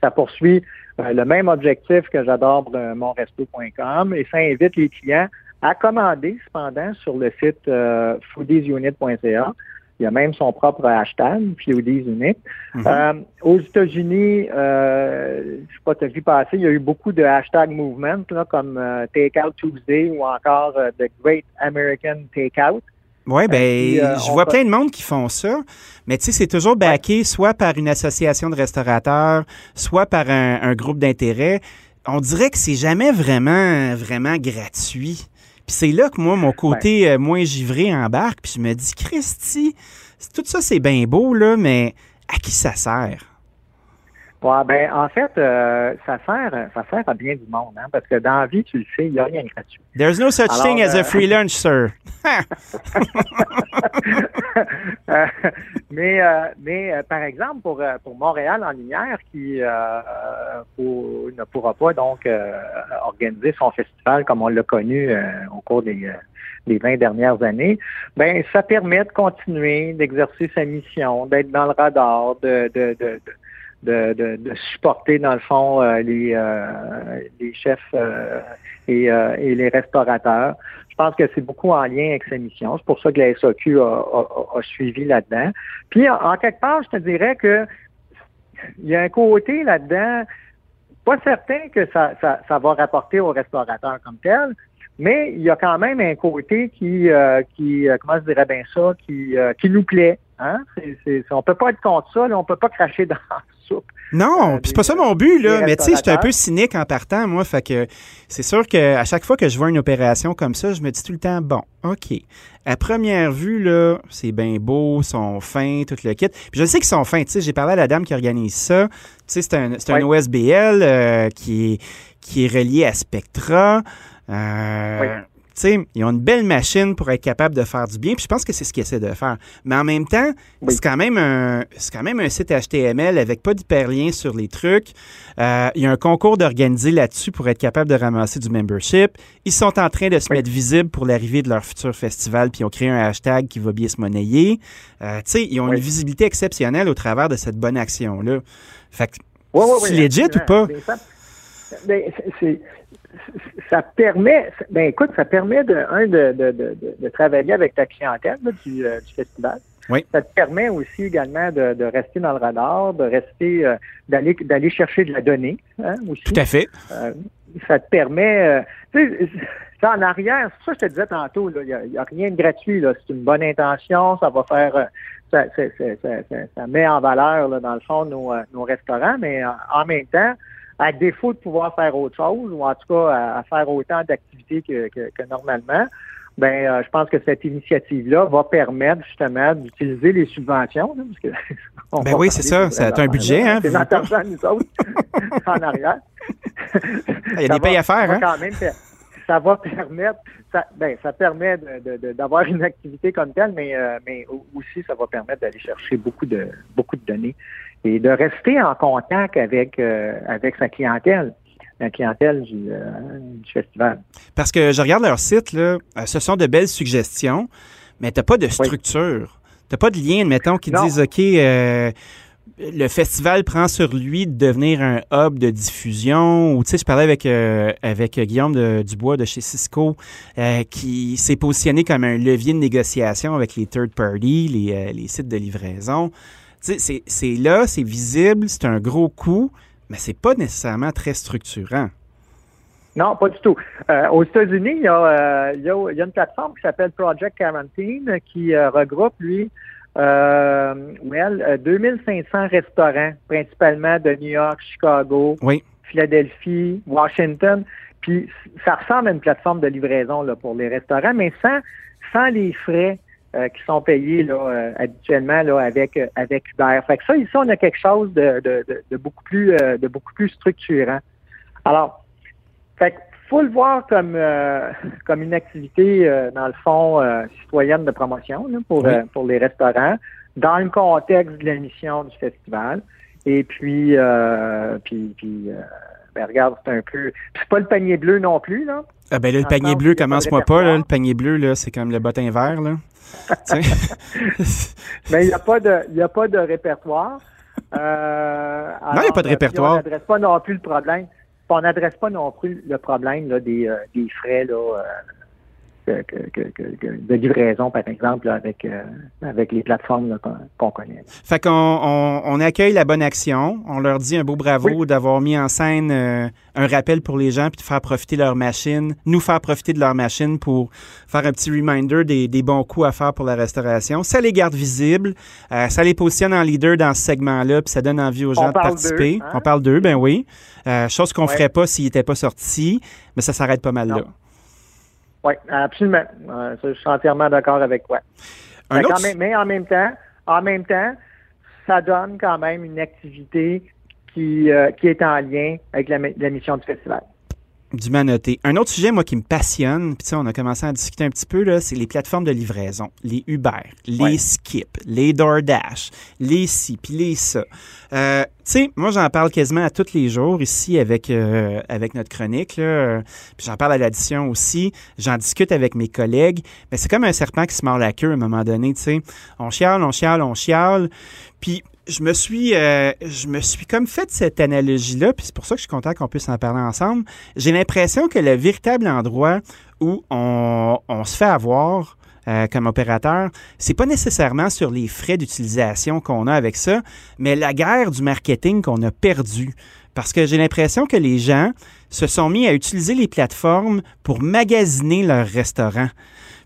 Ça poursuit le même objectif que j'adore monresto.com et ça invite les clients à commander cependant sur le site foodiesunit.ca. Il y a même son propre hashtag, PODs Unit. Mhm. euh, aux États-Unis, euh, je sais pas, tu as vu passer, il y a eu beaucoup de hashtag movement, là, comme euh, Takeout Tuesday ou encore euh, The Great American Takeout. Oui, ben, je vois plein de monde qui font ça, mais tu sais, c'est toujours backé soit par une association de restaurateurs, soit par un, un groupe d'intérêt. On dirait que c'est jamais vraiment, vraiment gratuit. Puis c'est là que moi, mon côté euh, moins givré embarque. Puis je me dis, Christy, tout ça, c'est bien beau, là, mais à qui ça sert? Ouais, ben en fait, euh, ça sert ça sert à bien du monde, hein, parce que dans la vie, tu le sais, il n'y a rien de gratuit. There's no such Alors, thing as a euh, free lunch, sir. Euh, mais euh, mais euh, par exemple, pour, euh, pour Montréal en lumière, qui euh, pour- ne pourra pas donc euh, organiser son festival comme on l'a connu euh, au cours des, euh, des 20 dernières années, ben ça permet de continuer d'exercer sa mission, d'être dans le radar, de, de, de, de, de, de supporter, dans le fond, euh, les, euh, les chefs euh, et, euh, et les restaurateurs. Je pense que c'est beaucoup en lien avec sa mission. C'est pour ça que la SAQ a, a- a suivi là-dedans. Puis, en, quelque part, je te dirais que il y a un côté là-dedans, pas certain que ça, ça, ça va rapporter aux restaurateurs comme tel, mais il y a quand même un côté qui, euh, qui euh, comment je dirais bien ça, qui, euh, qui nous plaît. Hein? C'est, c'est, on peut pas être contre ça, là, on peut pas cracher dans soupe. Non, Euh, c'est pas ça mon but, là. Mais tu sais, j'étais un peu cynique en partant, moi. Fait que c'est sûr qu'à chaque fois que je vois une opération comme ça, je me dis tout le temps, bon, OK. À première vue, là, c'est bien beau, ils sont fins, tout le kit. Puis je sais qu'ils sont fins. Tu sais, j'ai parlé à la dame qui organise ça. Tu sais, c'est un, c'est un. OSBL euh, qui, est, qui est relié à Spectra. Euh, Oui. Sais, ils ont une belle machine pour être capable de faire du bien. Puis je pense que c'est ce qu'ils essaient de faire. Mais en même temps, Oui. c'est quand même un c'est quand même un site HTML avec pas d'hyperlien sur les trucs. Euh, il y a un concours d'organiser là-dessus pour être capable de ramasser du membership. Ils sont en train de se Oui. mettre visibles pour l'arrivée de leur futur festival, puis ils ont créé un hashtag qui va bien se monnayer. Euh, tu sais, ils ont Oui. une visibilité exceptionnelle au travers de cette bonne action-là. Fait que c'est legit ou pas? Ben, c'est- ça permet, ben écoute, ça permet de, un, de, de, de, travailler avec ta clientèle là, du, euh, du festival. Oui. Ça te permet aussi également de, rester dans le radar, de rester, euh, d'aller, d'aller chercher de la donnée hein, aussi. Tout à fait. Euh, ça te permet, tu sais, ça, en arrière, c'est ça que je te disais tantôt, il n'y a, rien de gratuit, là. C'est une bonne intention, ça va faire, ça, ça, ça, ça- ça- ça met en valeur, là, dans le fond, nos, nos restaurants, mais en, en même temps, à défaut de pouvoir faire autre chose, ou en tout cas à, à faire autant d'activités que, que, que normalement, ben, euh, je pense que cette initiative-là va permettre justement d'utiliser les subventions. là, parce que on Ben oui, c'est ça. Ça a un budget, hein, C'est notre argent, nous autres, en arrière. Il y a Ça des payes à faire, hein? quand même ça va permettre, ça, ben, ça permet d'avoir une activité comme telle, mais, euh, mais au- aussi ça va permettre d'aller chercher beaucoup de beaucoup de données et de rester en contact avec euh, avec sa clientèle, la clientèle du, euh, du festival. Parce que je regarde leur site, là, euh, ce sont de belles suggestions, mais tu n'as pas de structure. Tu n'as pas de lien, admettons, qui Non. disent, OK, euh, le festival prend sur lui de devenir un hub de diffusion. Ou, tu sais, je parlais avec, euh, avec Guillaume de- Dubois de chez Cisco, euh, qui s'est positionné comme un levier de négociation avec les third parties, les, euh, les sites de livraison. C'est- là, c'est visible, c'est un gros coût, mais c'est pas nécessairement très structurant. Non, pas du tout. Euh, aux États-Unis, il y, a, euh, il, y a, il y a une plateforme qui s'appelle Project Quarantine qui euh, regroupe, lui, well, euh, 2500 restaurants, principalement de New York, Chicago, Oui. Philadelphie, Washington. Puis ça ressemble à une plateforme de livraison là, pour les restaurants, mais sans, sans les frais euh, qui sont payés là, euh, habituellement là, avec, euh, avec Uber. Fait que ça, ici, on a quelque chose de, de, de, de beaucoup plus euh, de beaucoup plus structurant. Alors, fait que faut le voir comme euh, comme une activité, euh, dans le fond, euh, citoyenne de promotion là, pour, Oui. euh, pour les restaurants, dans le contexte de la mission du festival. Et puis, euh, puis, puis euh, ben regarde, c'est un peu. puis c'est pas le panier bleu non plus, là. Ah ben là, le panier bleu, commence-moi pas, là. Le panier bleu, là, c'est comme le bottin vert, là. Mais il n'y a pas de il y a pas de répertoire. Euh, Non, il y a pas de alors, répertoire. On n'adresse pas non plus le problème. On n'adresse pas non plus le problème là, des, euh, des frais là, euh, que- que- que- que- que- de livraison, par exemple, là, avec, euh, avec les plateformes qu'on connaît. Fait qu'on on, on accueille la bonne action. On leur dit un beau bravo Oui. d'avoir mis en scène euh, un rappel pour les gens puis de faire profiter leur machine, nous faire profiter de leur machine pour faire un petit reminder des, des bons coups à faire pour la restauration. Ça les garde visibles, euh, ça les positionne en leader dans ce segment-là puis ça donne envie aux On gens de participer. hein? On parle d'eux, ben oui. Chose qu'on Ouais. ferait pas s'ils n'étaient pas sortis, mais ça s'arrête pas mal Non. là. Oui, absolument. Euh, je suis entièrement d'accord avec toi. Un Fait autre- qu'en même- mais en même temps, en même temps, ça donne quand même une activité qui, qui est en lien avec la, la mission du festival. Du noté. Un autre sujet, moi, qui me passionne, puis on a commencé à discuter un petit peu, là, c'est les plateformes de livraison. Les Uber, les Skip, les DoorDash, les ci, puis les ça. Euh, tu sais, moi, j'en parle quasiment à tous les jours ici avec, euh, avec notre chronique, là. Puis j'en parle à l'addition aussi. J'en discute avec mes collègues. Mais c'est comme un serpent qui se mord la queue à un moment donné, tu sais. On chiale, on chiale, on chiale. Puis je me suis, euh, je me suis comme fait cette analogie-là, puis c'est pour ça que je suis content qu'on puisse en parler ensemble. J'ai l'impression que le véritable endroit où on, se fait avoir euh, comme opérateur, c'est pas nécessairement sur les frais d'utilisation qu'on a avec ça, mais la guerre du marketing qu'on a perdu. Parce que j'ai l'impression que les gens se sont mis à utiliser les plateformes pour magasiner leurs restaurants.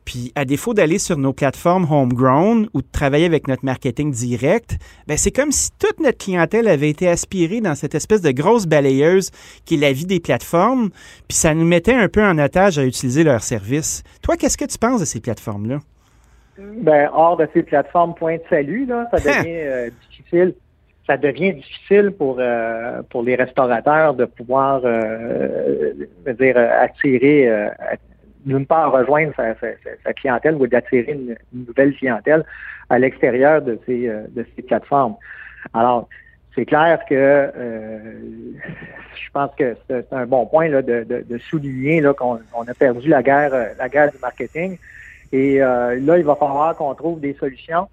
Puis, à défaut d'aller sur nos plateformes homegrown ou de travailler avec notre marketing direct, ben c'est comme si toute notre clientèle avait été aspirée dans cette espèce de grosse balayeuse qui est la vie des plateformes, puis ça nous mettait un peu en otage à utiliser leurs services. Toi, qu'est-ce que tu penses de ces plateformes-là? Ben, hors de ces plateformes, point de salut, là, ça devient euh, difficile. Ça devient difficile pour euh, pour les restaurateurs de pouvoir euh, dire attirer d'une part, rejoindre sa, clientèle ou d'attirer une, nouvelle clientèle à l'extérieur de ces, euh, de ces plateformes. Alors, c'est clair que euh, je pense que c'est un bon point là, de, de, souligner là, qu'on a perdu la guerre, euh, la guerre du marketing. Et là, il va falloir qu'on trouve des solutions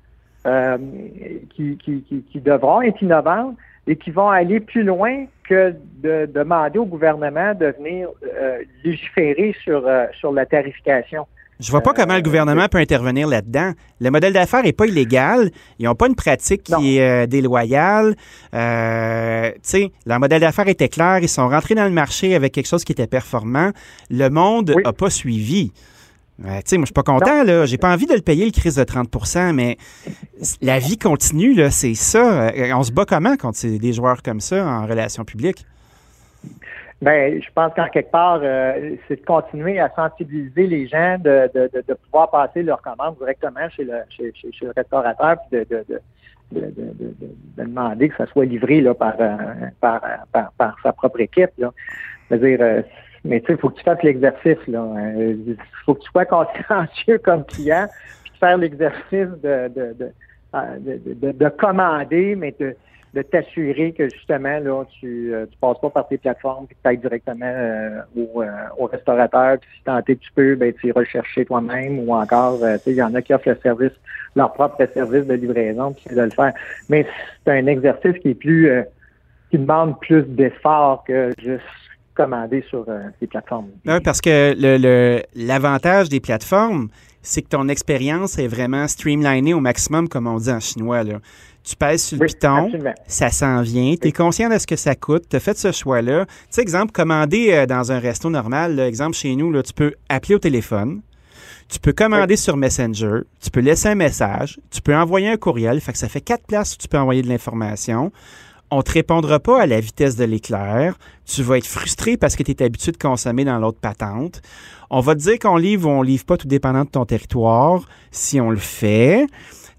qui, qui, qui, qui, devront être innovantes et qui vont aller plus loin que de demander au gouvernement de venir euh, légiférer sur, euh, sur la tarification. Je vois pas comment le gouvernement peut intervenir là-dedans. Le modèle d'affaires n'est pas illégal. Ils n'ont pas une pratique qui est euh, déloyale. Euh, tu sais, leur modèle d'affaires était clair. Ils sont rentrés dans le marché avec quelque chose qui était performant. Le monde n'a pas suivi. Tu sais, moi, je suis pas content, là. J'ai pas envie de le payer, le crise de 30% mais la vie continue, là. C'est ça. Euh, on se bat comment quand c'est des joueurs comme ça en relations publiques? Ben, je pense qu'en quelque part, euh, c'est de continuer à sensibiliser les gens, de, de, de, pouvoir passer leur commande directement chez le, chez, chez, le restaurateur, puis de, de, demander que ça soit livré là, par, euh, par, par, par, sa propre équipe. Là. C'est-à-dire, mais tu sais, il faut que tu fasses l'exercice. là. Il faut que tu sois consciencieux comme client, puis faire l'exercice de, de, de, de, commander, mais de de t'assurer que justement, là, tu ne passes pas par tes plateformes puis que tu ailles directement euh, au, euh, au, restaurateur. Puis si tant tu peux, ben, tu rechercher toi-même ou encore, euh, tu sais, il y en a qui offrent le service, leur propre service de livraison, puis de le faire. Mais c'est un exercice qui est plus qui demande plus d'efforts que juste commander sur ces plateformes. Oui, parce que le l'avantage des plateformes, c'est que ton expérience est vraiment streamlinée au maximum, comme on dit en chinois. Là. Tu pèses sur le piton, ça s'en vient, tu es conscient de ce que ça coûte, tu as fait ce choix-là. Tu sais, exemple, commander euh, dans un resto normal, exemple chez nous, là, tu peux appeler au téléphone, tu peux commander sur Messenger, tu peux laisser un message, tu peux envoyer un courriel, fait que ça fait quatre places où tu peux envoyer de l'information. On ne te répondra pas à la vitesse de l'éclair. Tu vas être frustré parce que tu es habitué de consommer dans l'autre patente. On va te dire qu'on livre ou on livre pas tout dépendant de ton territoire, si on le fait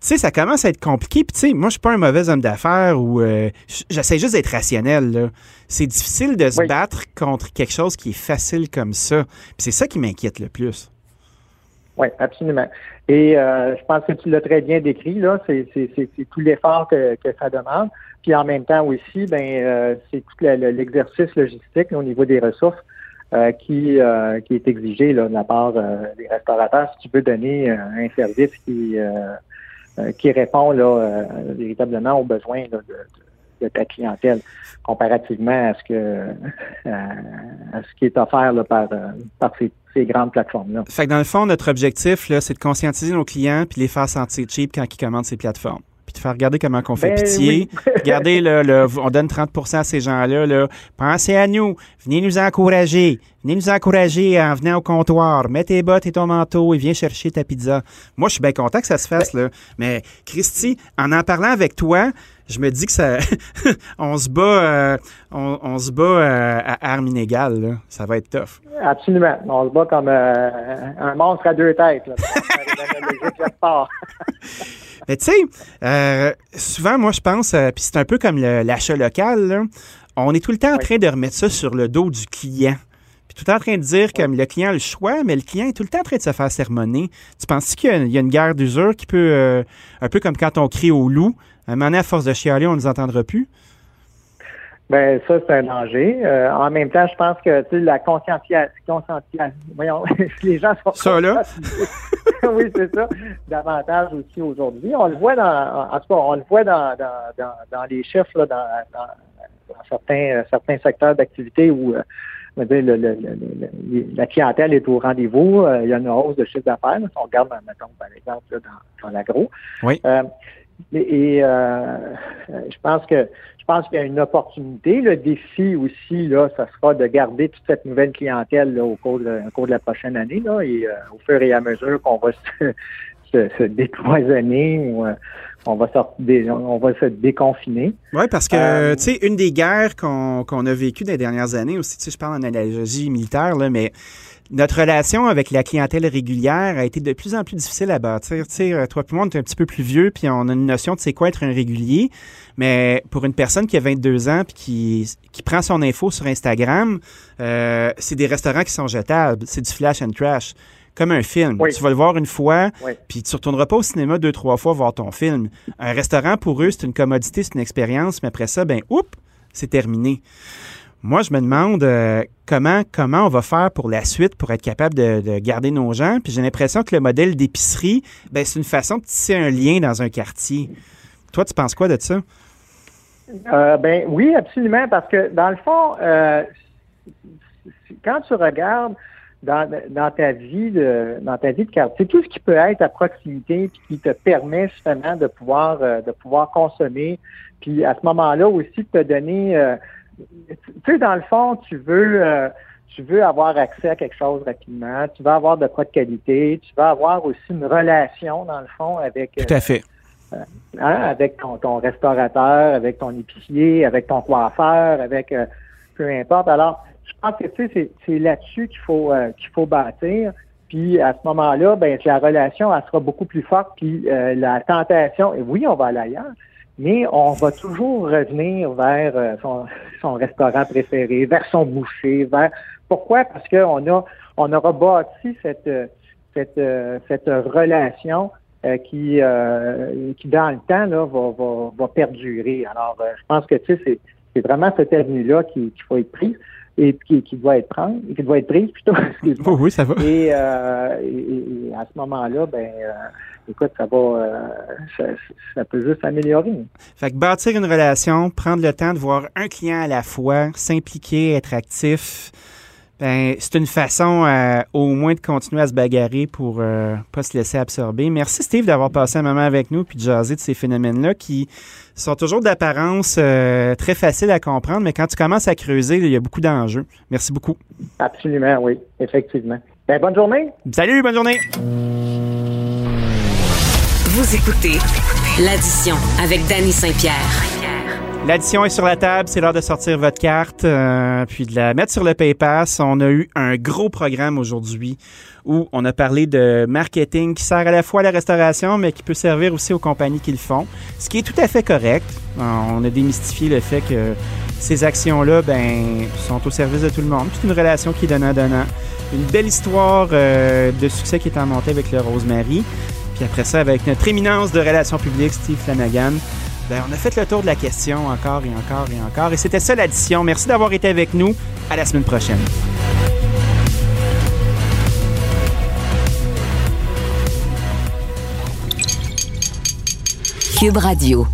tu sais, ça commence à être compliqué. Puis, tu sais, moi, je suis pas un mauvais homme d'affaires ou euh, j'essaie juste d'être rationnel. C'est difficile de se battre contre quelque chose qui est facile comme ça. C'est ça qui m'inquiète le plus. Oui, absolument. Et euh, je pense que tu l'as très bien décrit, là. C'est tout l'effort que, ça demande. Puis en même temps aussi, ben euh, c'est tout l'exercice logistique au niveau des ressources qui, qui est exigé là, de la part des restaurateurs si tu veux donner un service qui euh, répond là, euh, véritablement aux besoins de, ta clientèle comparativement à ce que à ce qui est offert par, euh, par ces, grandes plateformes-là. Fait que dans le fond, notre objectif, là, c'est de conscientiser nos clients puis les faire sentir cheap quand ils commandent ces plateformes puis de faire regarder comment on fait ben pitié. Regardez, là, on donne 30% à ces gens-là. Là. Pensez à nous. Venez nous encourager. Venez nous encourager en venant au comptoir. Mets tes bottes et ton manteau et viens chercher ta pizza. Moi, je suis bien content que ça se fasse, là. Mais, Christy, en en parlant avec toi, je me dis que ça. on se bat, euh, on, se bat euh, à armes inégales, là. Ça va être tough. Absolument. On se bat comme euh, un monstre à deux têtes, là. Mais tu sais, souvent, moi, je pense, puis c'est un peu comme l'achat local, là, on est tout le temps en train de remettre ça sur le dos du client. Puis tout le temps en train de dire que le client a le choix, mais le client est tout le temps en train de se faire sermonner. Tu penses qu'il y, a une guerre d'usure qui peut, euh, un peu comme quand on crie au loup, à un moment donné, à force de chialer, on ne nous entendra plus? Ben ça, c'est un danger. Euh, en même temps, je pense que la conscientisation, voyons, les gens sont ça là. oui, c'est ça. Davantage aussi aujourd'hui. On le voit dans, en tout cas, on le voit dans, dans, dans, les chiffres là, dans, dans, certains certains secteurs d'activité où euh, la clientèle est au rendez-vous. Euh, il y a une hausse de chiffre d'affaires. Si on regarde, mettons, par exemple, dans, dans l'agro. Oui. Euh, et, euh, je pense que je pense qu'il y a une opportunité. Le défi aussi, là, ça sera de garder toute cette nouvelle clientèle au, cours de, au cours de la prochaine année. Là, et au fur et à mesure qu'on va se, se, se décloisonner, on va, sortir, on va se déconfiner. Oui, parce que, euh, tu sais, une des guerres qu'on a vécues les dernières années aussi, tu sais, je parle en analogie militaire, là, mais notre relation avec la clientèle régulière a été de plus en plus difficile à bâtir. Tu sais, euh, toi et moi, on est un petit peu plus vieux, puis on a une notion de c'est quoi être un régulier. Mais pour une personne qui a 22 ans puis qui, qui prend son info sur Instagram, euh, c'est des restaurants qui sont jetables. C'est du flash and trash comme un film. Tu vas le voir une fois, puis tu ne retourneras pas au cinéma deux, trois fois voir ton film. Un restaurant, pour eux, c'est une commodité, c'est une expérience, mais après ça, ben, oups, c'est terminé. Moi, je me demande euh, comment, comment on va faire pour la suite pour être capable de, garder nos gens. Puis j'ai l'impression que le modèle d'épicerie, ben, c'est une façon de tisser un lien dans un quartier. Toi, tu penses quoi de ça? Euh, ben oui, absolument, parce que dans le fond, euh, quand tu regardes dans, dans, ta vie de dans ta vie de quartier, tout ce qui peut être à proximité puis qui te permet justement de pouvoir euh, de pouvoir consommer, puis à ce moment-là aussi te donner euh, tu sais dans le fond tu veux euh, tu veux avoir accès à quelque chose rapidement, tu vas avoir de quoi de qualité, tu vas avoir aussi une relation dans le fond avec tout à fait. hein, avec ton, ton, restaurateur, avec ton épicier, avec ton coiffeur, avec peu importe. Alors je pense que tu sais, c'est là-dessus qu'il faut euh, qu'il faut bâtir. Puis à ce moment-là, ben la relation elle sera beaucoup plus forte. Puis euh, la tentation, et oui, on va aller ailleurs, mais on va toujours revenir vers euh, son, son, restaurant préféré, vers son boucher, vers pourquoi? Parce qu'on a on aura bâti cette cette cette relation qui qui dans le temps là va va, va perdurer. Alors je pense que tu sais c'est vraiment cette avenue là qu'il faut être prise et qui, qui doit être prendre, qui doit être prise plutôt. Oh oui, ça va. Euh, et, et, à ce moment-là, ben, euh, écoute, ça va, euh, ça, ça, peut juste s'améliorer. Fait que bâtir une relation, prendre le temps de voir un client à la fois, s'impliquer, être actif. Ben, c'est une façon euh, au moins de continuer à se bagarrer pour euh, pas se laisser absorber. Merci Steve d'avoir passé un moment avec nous puis de jaser de ces phénomènes-là qui sont toujours d'apparence euh, très faciles à comprendre, mais quand tu commences à creuser, il y a beaucoup d'enjeux. Merci beaucoup. Absolument, oui, effectivement. Ben, bonne journée. Salut, bonne journée. Vous écoutez l'addition avec Danny Saint-Pierre. L'addition est sur la table, c'est l'heure de sortir votre carte, euh, puis de la mettre sur le PayPass. On a eu un gros programme aujourd'hui où on a parlé de marketing qui sert à la fois à la restauration, mais qui peut servir aussi aux compagnies qui le font, ce qui est tout à fait correct. Euh, on a démystifié le fait que ces actions-là ben, sont au service de tout le monde. C'est une relation qui est donnant-donnant. Une belle histoire euh, de succès qui est en montée avec le Rosemary. Puis après ça, avec notre éminence de relations publiques, Steve Flanagan. Ben, on a fait le tour de la question encore et encore et encore. Et c'était ça l'addition. Merci d'avoir été avec nous. À la semaine prochaine. Cube Radio.